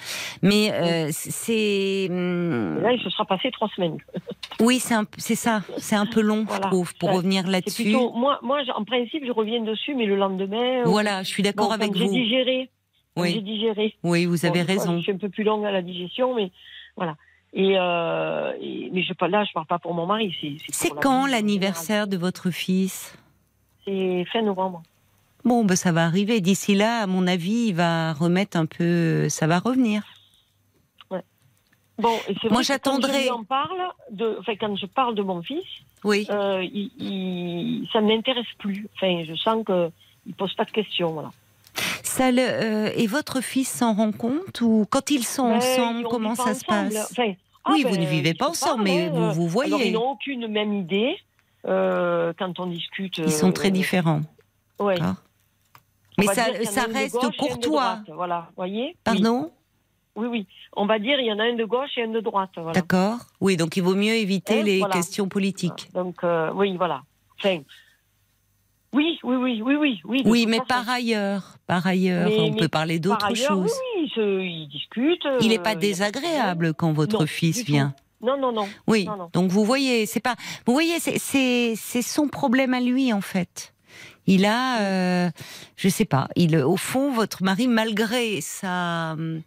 Mais euh, c'est. hum, Là, il se sera passé trois semaines. Oui, c'est ça. C'est un peu long, Voilà. je trouve, pour revenir là-dessus. moi, moi, en principe, je reviens dessus, mais le lendemain. Voilà, je suis d'accord avec quand J'ai vous. digéré. quand J'ai Oui, digéré. oui, vous avez raison. Je suis un peu plus longue à la digestion, mais voilà. Et, euh, et- mais je là, je parle pas pour mon mari. C'est quand l'anniversaire de votre fils C'est fin novembre. Bon, ben ça va arriver. D'ici là, à mon avis, il va remettre un peu. Ça va revenir. Bon, et Moi, quand j'attendrai. parle, de, enfin, quand je parle de mon fils, Oui. euh, il, il- ça ne m'intéresse plus. Enfin, je sens que il pose pas de questions, voilà. Ça le- euh, et votre fils s'en rend compte ou quand ils sont Mais ensemble, Ben, on comment ça se ensemble. passe? Enfin, ah Oui, ben, vous ne vivez ils pas se ensemble, mais hein, vous vous Alors, ils voyez. n'ont aucune même idée euh, quand on discute. Ils sont très euh, différents. On Mais ça, ça reste gauche courtois. Voilà, voyez? Pardon? Oui, oui, oui. On va dire il y en a un de gauche et un de droite. Voilà. D'accord. Oui, donc il vaut mieux éviter les voilà. questions politiques. Donc euh, oui, voilà. Enfin, oui, oui, oui, oui, oui, oui. Oui, mais façon. par ailleurs, par ailleurs, Mais- on mais peut parler Par d'autre ailleurs, chose. Oui, oui, ils, discutent. Il n'est euh, pas a désagréable quand votre Non, fils vient. tout. Non, non, non. Oui. Non, non. Donc vous voyez, c'est pas. Vous voyez, c'est- son problème à lui en fait. Il a, euh, je sais pas. Il, au fond, votre mari, malgré sa, euh,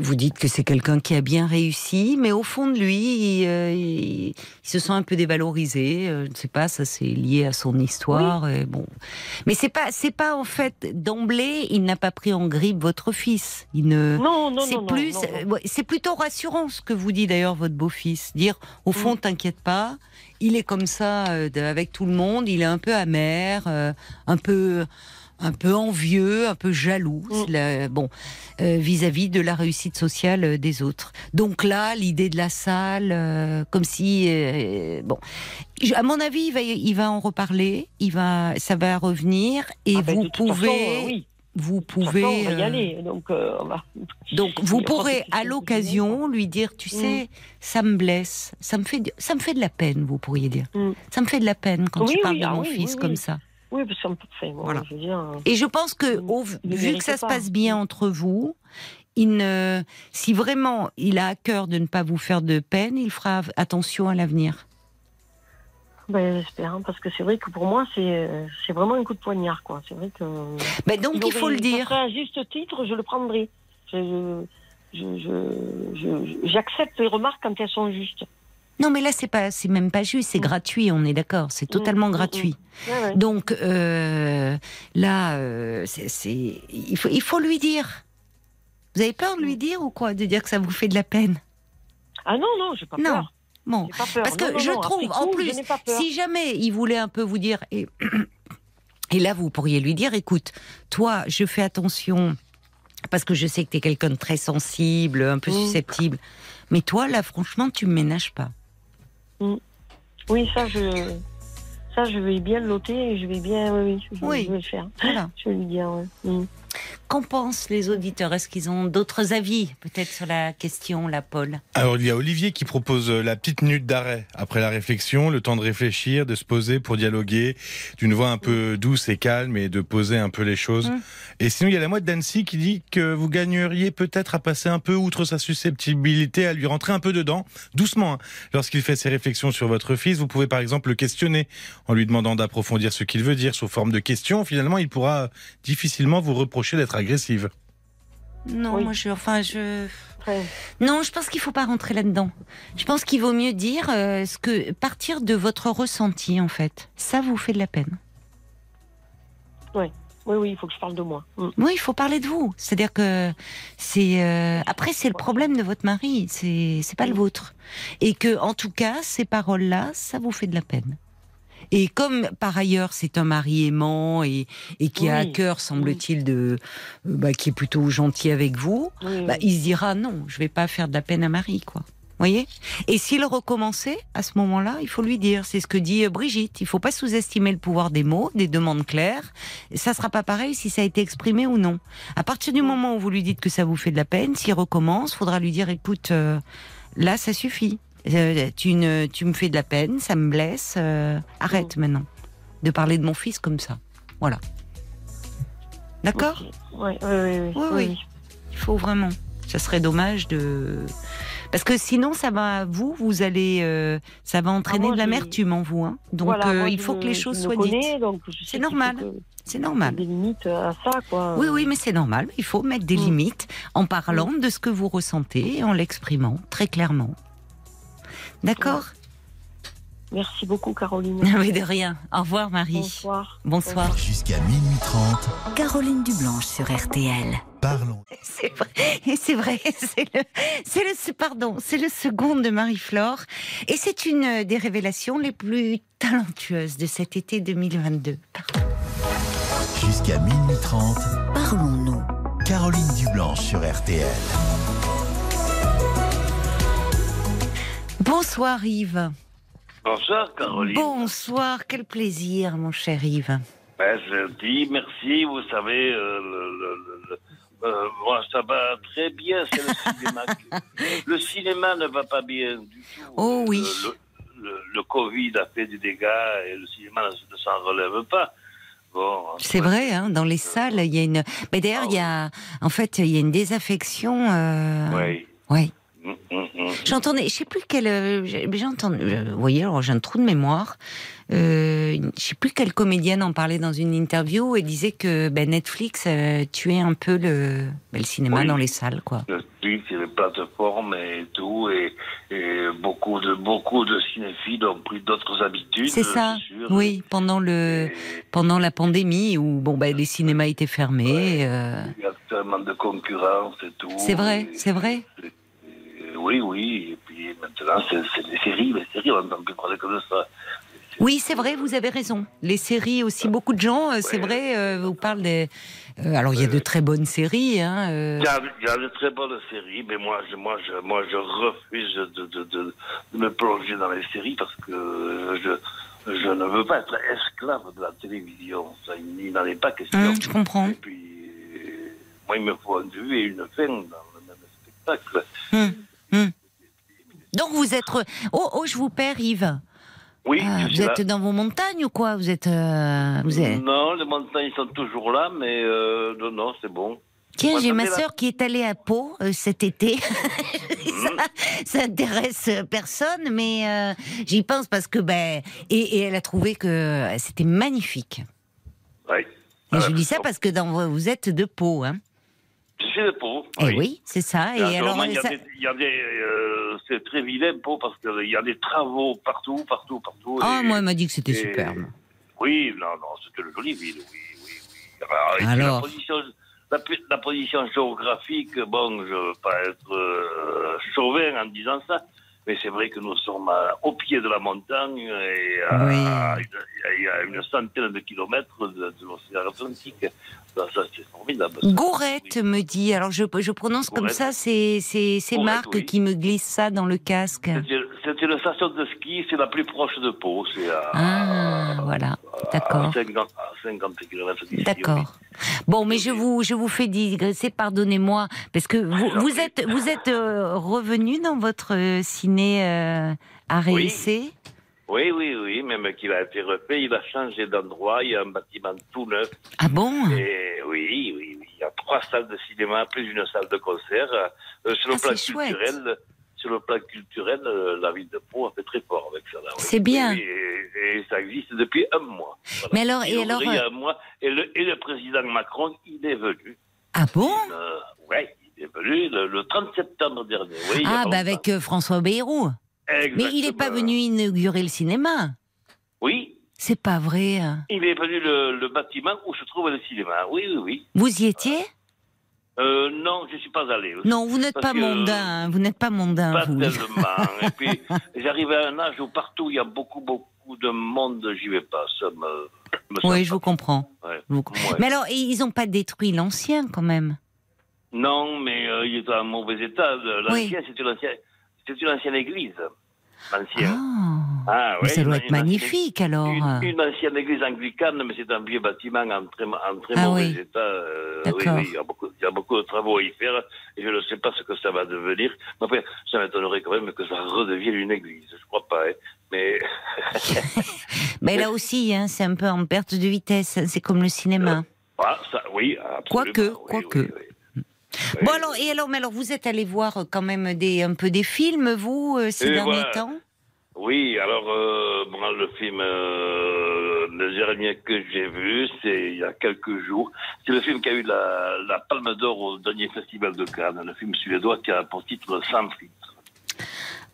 vous dites que c'est quelqu'un qui a bien réussi, mais au fond de lui, il, euh, il- il se sent un peu dévalorisé. euh, Je ne sais pas, ça c'est lié à son histoire. et bon, mais c'est pas, c'est pas en fait d'emblée, il n'a pas pris en grippe votre fils. Il ne. Non, non, C'est non, plus, euh, c'est plutôt rassurant ce que vous dit d'ailleurs votre beau-fils. Dire, au Mm. fond, t'inquiète pas, il est comme ça euh, avec tout le monde, il est un peu amer, euh, un peu, un peu envieux, un peu jaloux, Mm. la- bon, euh, vis-à-vis de la réussite sociale euh, des autres. Donc là, l'idée de la salle, euh, comme si, euh, bon, à mon avis, il va, il va en reparler, il va, ça va revenir, et Ah ben, vous pouvez, façon, oui. vous façon, pouvez, on va y aller. Donc, euh, on va- donc vous pourrez à l'occasion lui dire, tu Mm. sais, ça me blesse, ça me fait, de- ça me fait de la peine, vous pourriez dire. Mm. Ça me fait de la peine quand Oui, tu parles oui, de ah mon fils comme ça. Oui, parce qu'on peut faire. Bon, Voilà. je veux dire, Et je pense que, au- vu que ça se pas. passe bien entre vous, il ne, si vraiment il a à cœur de ne pas vous faire de peine, il fera attention à l'avenir. ben, j'espère, hein, parce que c'est vrai que pour moi, c'est euh, c'est vraiment un coup de poignard, quoi. C'est vrai que. Ben donc il, faut le dire. à juste titre, je le prendrai. Je- je- je- je- J'accepte les remarques quand elles sont justes. Non, mais là c'est pas, c'est même pas juste, c'est Mm. gratuit, on est d'accord, c'est totalement Mm, mm, gratuit. Ouais. Donc euh, là, euh, c'est, c'est- il faut, il faut lui dire. Vous avez peur de lui dire ou quoi, de dire que ça vous fait de la peine? Ah non, non, j'ai pas Non. peur. Bon, J'ai pas peur. Parce que Non, je trouve, en plus, si jamais il voulait un peu vous dire, et, et là vous pourriez lui dire, écoute, toi, je fais attention parce que je sais que tu es quelqu'un de très sensible, un peu Mm. susceptible, mais toi, là, franchement, tu me ménages pas. Oui, ça, je. Ça, je vais bien le noter et je vais bien. Oui, oui, je, Oui. je vais le faire. Voilà. Je vais lui dire, ouais. Mm. Qu'en pensent les auditeurs? Est-ce qu'ils ont d'autres avis, peut-être, sur la question, la Paul Alors il y a Olivier qui propose euh, la petite minute d'arrêt après la réflexion, le temps de réfléchir, de se poser pour dialoguer, d'une voix un peu douce et calme et de poser un peu les choses. Mm. Et sinon il y a la mouette d'Annecy qui dit que vous gagneriez peut-être à passer un peu outre sa susceptibilité, à lui rentrer un peu dedans, doucement. hein. Lorsqu'il fait ses réflexions sur votre fils, vous pouvez par exemple le questionner en lui demandant d'approfondir ce qu'il veut dire sous forme de questions. Finalement il pourra difficilement vous reprocher d'être agressive. Non, Oui. moi, je, enfin, je. Non, je pense qu'il faut pas rentrer là-dedans. Je pense qu'il vaut mieux dire euh, ce que partir de votre ressenti en fait. Ça vous fait de la peine. oui, oui, il faut que je parle de moi. Mm. Oui, il faut parler de vous. C'est-à-dire que c'est euh, après c'est le problème de votre mari, c'est c'est pas le vôtre. Et que en tout cas ces paroles-là, ça vous fait de la peine. Et comme par ailleurs c'est un mari aimant et, et qui a à cœur, semble-t-il, de euh, bah, qui est plutôt gentil avec vous, Oui, bah, il se dira non, je vais pas faire de la peine à Marie, quoi. Voyez? Et s'il recommençait, à ce moment-là, il faut lui dire. C'est ce que dit euh, Brigitte. Il faut pas sous-estimer le pouvoir des mots, des demandes claires. Ça sera pas pareil si ça a été exprimé ou non. À partir du moment où vous lui dites que ça vous fait de la peine, s'il recommence, faudra lui dire écoute, euh, là, ça suffit. Euh, tu, ne, tu me fais de la peine, ça me blesse. euh, arrête maintenant de parler de mon fils comme ça. Voilà. D'accord oui, oui, oui, Oui, oui. Il faut vraiment. Ça serait dommage de. Parce que sinon, ça va, vous, vous allez, euh, ça va entraîner Ah, moi, de l'amertume en vous. Hein. Donc, Voilà, moi, il faut que les choses soient connais, dites. C'est normal. C'est normal. Des limites à ça, quoi. Oui, oui, mais c'est normal. Il faut mettre des Mm. limites en parlant de ce que vous ressentez et en l'exprimant très clairement. D'accord Merci beaucoup, Caroline. Mais de rien. Au revoir, Marie. Bonsoir. Bonsoir. Jusqu'à minuit 30, Caroline Dublanche sur RTL. parlons. C'est vrai, c'est vrai, c'est le, c'est le, c'est- pardon, c'est le second de Marie-Flore, et c'est une des révélations les plus talentueuses de cet été 2022. Jusqu'à minuit 30, Parlons-nous. Caroline Dublanche sur RTL. Bonsoir Yves. Bonsoir Caroline. Bonsoir, quel plaisir, mon cher Yves. Ben, je dis merci, vous savez, euh, le, le- le- le- euh, moi ça va très bien, c'est le cinéma. le cinéma ne va pas bien du tout. Oh oui. Le, Covid a fait des dégâts et le cinéma ne, ne s'en relève pas. Bon, C'est vrai, hein, dans les salles, il y a une. Mais d'ailleurs, il y a, en fait, il y a une désaffection. Euh... Oui. Ouais. J'entendais, je sais plus quelle, euh, entendu, euh, vous voyez, alors j'ai un trou de mémoire. Euh, je sais plus quelle comédienne en parlait dans une interview et disait que ben, Netflix euh, tuait un peu le, ben, le cinéma Oui. dans les salles, quoi. Le Twitch et les plateformes et tout, et, et beaucoup de beaucoup de cinéphiles ont pris d'autres habitudes. C'est ça, oui, pendant le, Et- pendant la pandémie où bon ben les cinémas étaient fermés. Il y a tellement de concurrence et tout. C'est vrai, c'est vrai. Oui, oui. Et puis maintenant, c'est des séries, les séries, on n'entend plus parler que de ça. Oui, c'est vrai, vous avez raison. Les séries aussi, beaucoup de gens, euh, c'est vrai, euh, vous parlent des. euh, alors, il y a de très bonnes séries. Hein, euh, Il y, a, il y a de très bonnes séries, mais moi, je, moi, je, moi, je refuse de, de, de, de me plonger dans les séries parce que je, je ne veux pas être esclave de la télévision. Ça, il n'en est pas question. hum, je comprends. Et puis, moi, il me faut un début et une fin dans le même spectacle. Hum, hum. Donc, vous êtes. Oh, oh, je vous perds, Yves. Oui, Ah, vous là. êtes dans vos montagnes ou quoi? Vous êtes. euh, vous êtes... Non, les montagnes sont toujours là, mais euh, non, non, c'est bon. Tiens, j'ai ma sœur qui est allée à Pau euh, cet été. Ça, ça intéresse personne, mais euh, j'y pense parce que ben et, et elle a trouvé que c'était magnifique. Oui. Et Ah, je dis ça parce que dans, vous êtes de Pau, hein Je suis de Pau. Eh oui, c'est ça. Et alors, il y a ça- des, des, euh, c'est très vilain Pau parce qu'il y a des travaux partout, partout, partout. Ah, et- moi, elle m'a dit que c'était et- superbe. Oui, non, non, c'était une jolie ville, oui, oui, oui. Alors, La position, la, pi- la position géographique, bon, je veux pas être euh, chauvin en disant ça, mais c'est vrai que nous sommes à- au pied de la montagne et à, Oui. une, centaine de kilomètres de, de l'océan Atlantique. Ça, ça, c'est formidable. ça. Gourette me dit, alors je, je prononce comme ça, c'est Marc oui. qui me glisse ça dans le casque. C'est une- station de ski, c'est la plus proche de Pau, c'est à, Ah, voilà, d'accord. à 50, à 50 km d'ici. D'accord. Bon, mais je vous, je vous fais digresser, pardonnez-moi, parce que vous, êtes, vous êtes euh, revenu dans votre euh, ciné euh, à Oui. réessai. Oui, oui, oui, même qu'il a été refait, il a changé d'endroit, il y a un bâtiment tout neuf. Ah bon? Et oui, oui, oui, il y a trois salles de cinéma, plus une salle de concert. Euh, sur le Ah, plan c'est chouette. Sur le plan culturel, euh, la ville de Pau a fait très fort avec ça. oui. C'est bien. Oui, et, et ça existe depuis un mois. Voilà. Mais alors, Il et alors, il y a euh, un mois, et le, et le président Macron, il est venu. Ah bon? Euh, ouais, il est venu le, le 30 septembre dernier. Oui, Ah, bah avec euh, François Bayrou. Mais il n'est pas venu inaugurer le cinéma. Oui, C'est pas vrai. il est venu le, le bâtiment où se trouve le cinéma. Oui, oui, oui. Vous y étiez? Euh, non, je suis pas allé. Non, vous n'êtes pas que- mondain. Vous n'êtes pas mondain, Pas vous. tellement. Et puis, j'arrive à un âge où partout il y a beaucoup, beaucoup de monde, j'y vais pas. Ça me. me Oui, je vous comprends. pas. Ouais. Je vous- Ouais. Mais alors, ils n'ont pas détruit l'ancien quand même? Non, mais euh, il est en mauvais état. L'ancien, c'est une ancienne, c'est une ancienne église. L'ancien. Ah. Ah, Mais ça doit une- être une magnifique alors. Une, une ancienne église anglicane, mais c'est un vieux bâtiment en très, en très Ah mauvais oui. état. euh, oui, oui, il y, a beaucoup, il y a beaucoup de travaux à y faire et je ne sais pas ce que ça va devenir. Mais enfin, ça m'étonnerait quand même que ça redevienne une église. Je crois pas. hein. Mais Mais là aussi, hein, c'est un peu en perte de vitesse. hein, C'est comme le cinéma. ah, ça, oui, absolument. Quoique, quoique. Bon alors, et alors, mais alors, vous êtes allé voir euh, quand même des, un peu des films, vous, euh, ces Et derniers voilà. temps? Oui, alors, euh, le film, euh, le dernier que j'ai vu, c'est il y a quelques jours. C'est le film qui a eu la, la Palme d'Or au dernier festival de Cannes, le film suédois qui a pour titre Sans filtre.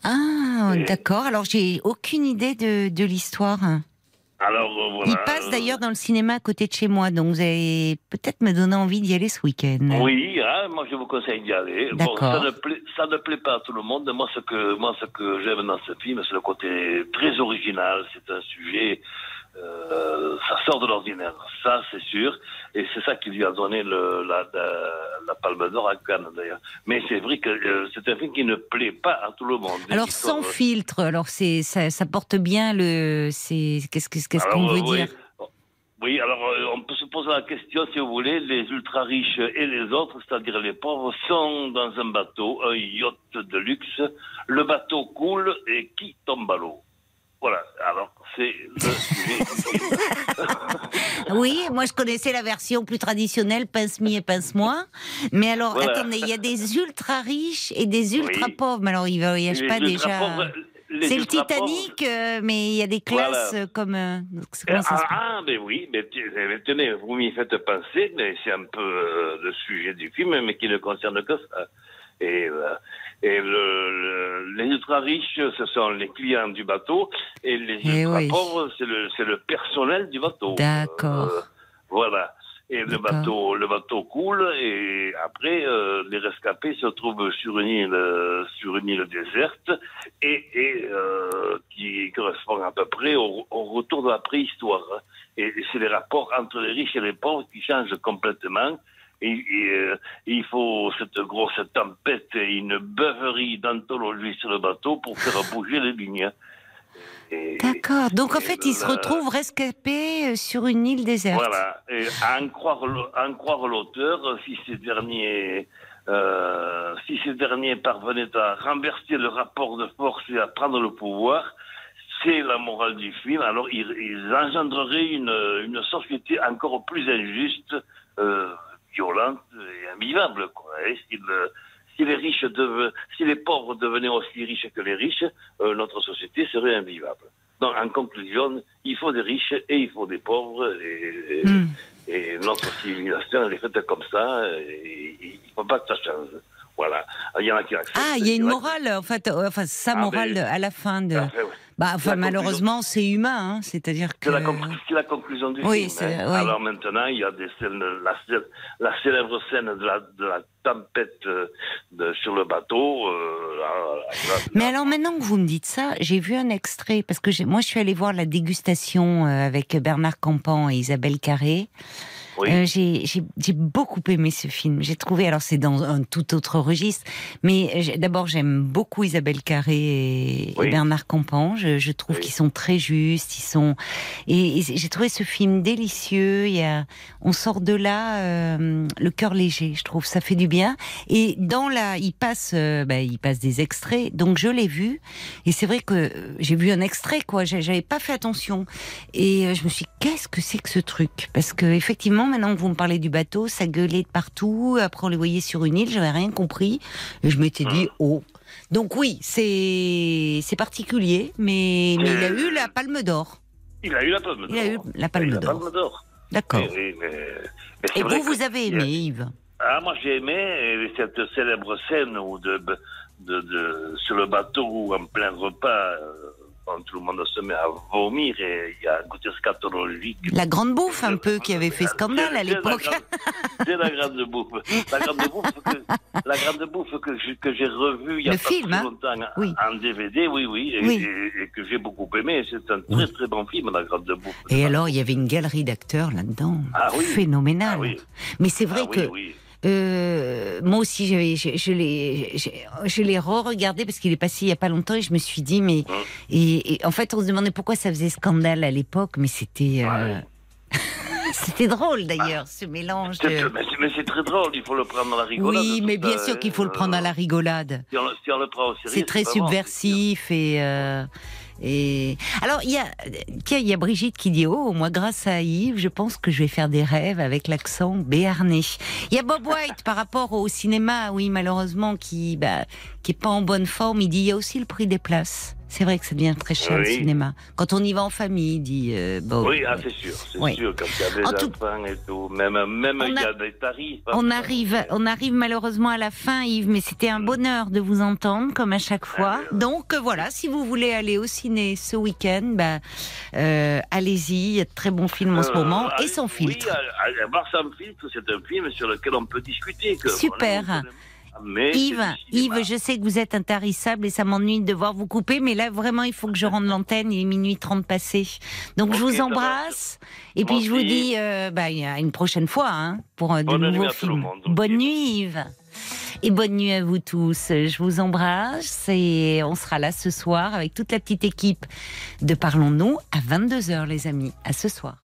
Ah, d'accord. Alors, j'ai aucune idée de, de l'histoire. Alors, euh, voilà. Il passe d'ailleurs dans le cinéma à côté de chez moi, donc vous allez peut-être me donner envie d'y aller ce week-end. Oui, hein, moi je vous conseille d'y aller. Bon, ça ne, plaît, ça ne plaît pas à tout le monde. Moi, ce que, moi, ce que j'aime dans ce film, c'est le côté très original. C'est un sujet, euh, ça sort de l'ordinaire. Ça, c'est sûr. Et c'est ça qui lui a donné le, la, la, la Palme d'Or à Cannes, d'ailleurs. Mais c'est vrai que euh, c'est un film qui ne plaît pas à tout le monde. Alors, sans sort- filtre, alors c'est ça, ça porte bien le. c'est Qu'est-ce que- qu'est-ce qu'on veut euh, oui. dire? Oui, alors euh, on peut se poser la question, si vous voulez, les ultra riches et les autres, c'est-à-dire les pauvres, sont dans un bateau, un yacht de luxe. Le bateau coule et qui tombe à l'eau? Voilà, alors c'est le sujet. Oui, moi je connaissais la version plus traditionnelle, pince-mi et pince-moi. Mais alors, Voilà. attendez, il y a des ultra riches et des ultra Oui. pauvres. Mais alors, il voyage Les pas déjà. pauvres, C'est le Titanic, euh, mais il y a des classes Voilà. euh, comme. euh, Ah, ah, mais oui, mais, tenez, vous m'y faites penser, mais c'est un peu euh, le sujet du film, mais qui ne concerne que ça. Et, euh, et le, le- les ultra riches, ce sont les clients du bateau, et les Eh ultra oui. pauvres, c'est le, personnel du bateau. D'accord. Euh, voilà. Et le bateau, le bateau coule, et après, euh, les rescapés se trouvent sur une île, euh, sur une île déserte, et, et euh, qui, correspond à peu près au, au retour de la préhistoire. et c'est les rapports entre les riches et les pauvres qui changent complètement. Et, et, euh, il faut cette grosse tempête et une beuverie d'anthologie sur le bateau pour faire bouger les lignes. D'accord. Donc en fait, il se le- retrouve rescapé euh, sur une île déserte. Voilà. Et à en croire, le- à en croire l'auteur, si ces derniers, euh, si ces derniers parvenaient à renverser le rapport de force et à prendre le pouvoir, c'est la morale du film. Alors ils, ils engendreraient une, une société encore plus injuste, euh, violente et invivable. Quoi. Et si, le- si les riches si les pauvres devenaient aussi riches que les riches, euh, notre société serait invivable. Donc, en conclusion, il faut des riches et il faut des pauvres. Et, et- Hmm. et notre civilisation, elle est faite comme ça. Et il ne faut pas que ça change. Voilà. Il y en a qui acceptent. Ah, il y a une morale, en fait, euh, enfin, sa Ah, morale mais- à la fin de. Bah, enfin, malheureusement, c'est humain, hein, c'est-à-dire que. C'est la, conclu- c'est la conclusion du Oui, film. hein. Alors maintenant, il y a des scènes, la, cé- la célèbre scène de la, de la tempête euh, de- sur le bateau. euh, là- là- Mais alors maintenant que vous me dites ça, j'ai vu un extrait parce que moi je suis allée voir la dégustation avec Bernard Campan et Isabelle Carré. Oui. Euh, j'ai beaucoup aimé ce film. J'ai trouvé, alors c'est dans un tout autre registre, mais d'abord j'aime beaucoup Isabelle Carré et. Bernard Campan. Je, je trouve Oui. qu'ils sont très justes. Ils sont et, et j'ai trouvé ce film délicieux. Il y a, on sort de là euh, le cœur léger. Je trouve ça fait du bien. Et dans la, il passe, euh, bah, il passe des extraits. Donc je l'ai vu et c'est vrai que euh, j'ai vu un extrait quoi. J'avais pas fait attention et euh, je me suis dit, qu'est-ce que c'est que ce truc? Parce que effectivement, maintenant que vous me parlez du bateau, ça gueulait de partout. Après, on les voyait sur une île, j'avais rien compris. Et je m'étais dit, oh. Donc oui, c'est c'est particulier, mais, mais il a eu la Palme d'Or. Il a eu la palme d'or. Il a eu la Palme d'Or. D'accord. Oui, oui, mais- mais c'est Et vous, vous avez a- aimé, Yves? Ah, moi j'ai aimé cette célèbre scène où de, de, de, sur le bateau en plein repas, euh, quand tout le monde se met à vomir et il y a un côté scatologique. La grande bouffe, un peu, qui avait fait scandale à l'époque. C'est la grande bouffe. La grande bouffe que, la grande bouffe que, je- que j'ai revue il y a Le pas film, très hein longtemps Oui. en DVD, oui, oui, et, Oui. et- et que j'ai beaucoup aimé. C'est un très très bon film, La grande bouffe. Et alors, il y avait une galerie d'acteurs là-dedans, Ah oui. phénoménale. Ah oui. Mais c'est vrai Ah oui, que oui. Euh, moi aussi, je, je l'ai, je, l'ai re-regardé parce qu'il est passé il y a pas longtemps et je me suis dit, mais Hein. et, et en fait, on se demandait pourquoi ça faisait scandale à l'époque, mais c'était, euh, Ouais. c'était drôle d'ailleurs, ce mélange. De... Mais c'est- très drôle, il faut le prendre à la rigolade. Oui, mais bien sûr qu'il faut le euh, prendre à la rigolade. Si on, si on le prend au sérieux, C'est très subversif et. euh, et alors il y a tiens il y a Brigitte qui dit oh moi grâce à Yves je pense que je vais faire des rêves avec l'accent béarnais. Il y a Bob White par rapport au cinéma oui malheureusement qui bah, qui est pas en bonne forme il dit il y a aussi le prix des places. C'est vrai que ça devient très cher le Oui. cinéma. Quand on y va en famille, dit euh, Bob. Oui, ah, c'est sûr, c'est Oui. sûr, quand il y a des En tout- enfants et tout, même, même On il y a- a des tarifs. On hein. arrive, on arrive malheureusement à la fin, Yves, mais c'était un bonheur de vous entendre, comme à chaque fois. Donc euh, voilà, si vous voulez aller au ciné ce week-end, bah, euh, allez-y, il y a de très bons films en ce moment, et sans filtre. Oui, à- à- voir sans filtre, c'est un film sur lequel on peut discuter. que- Super. voilà, mais Yves. Yves, je sais que vous êtes intarissable et ça m'ennuie de devoir vous couper, mais là vraiment il faut que je rende l'antenne, il est minuit 30 passé. Donc je vous embrasse et puis je vous dis euh, bah, à une prochaine fois hein, pour euh, de Bonne nouveaux films. Bonne nuit Yves. Et bonne nuit à vous tous. Je vous embrasse et on sera là ce soir avec toute la petite équipe de Parlons-nous à 22h les amis. À ce soir.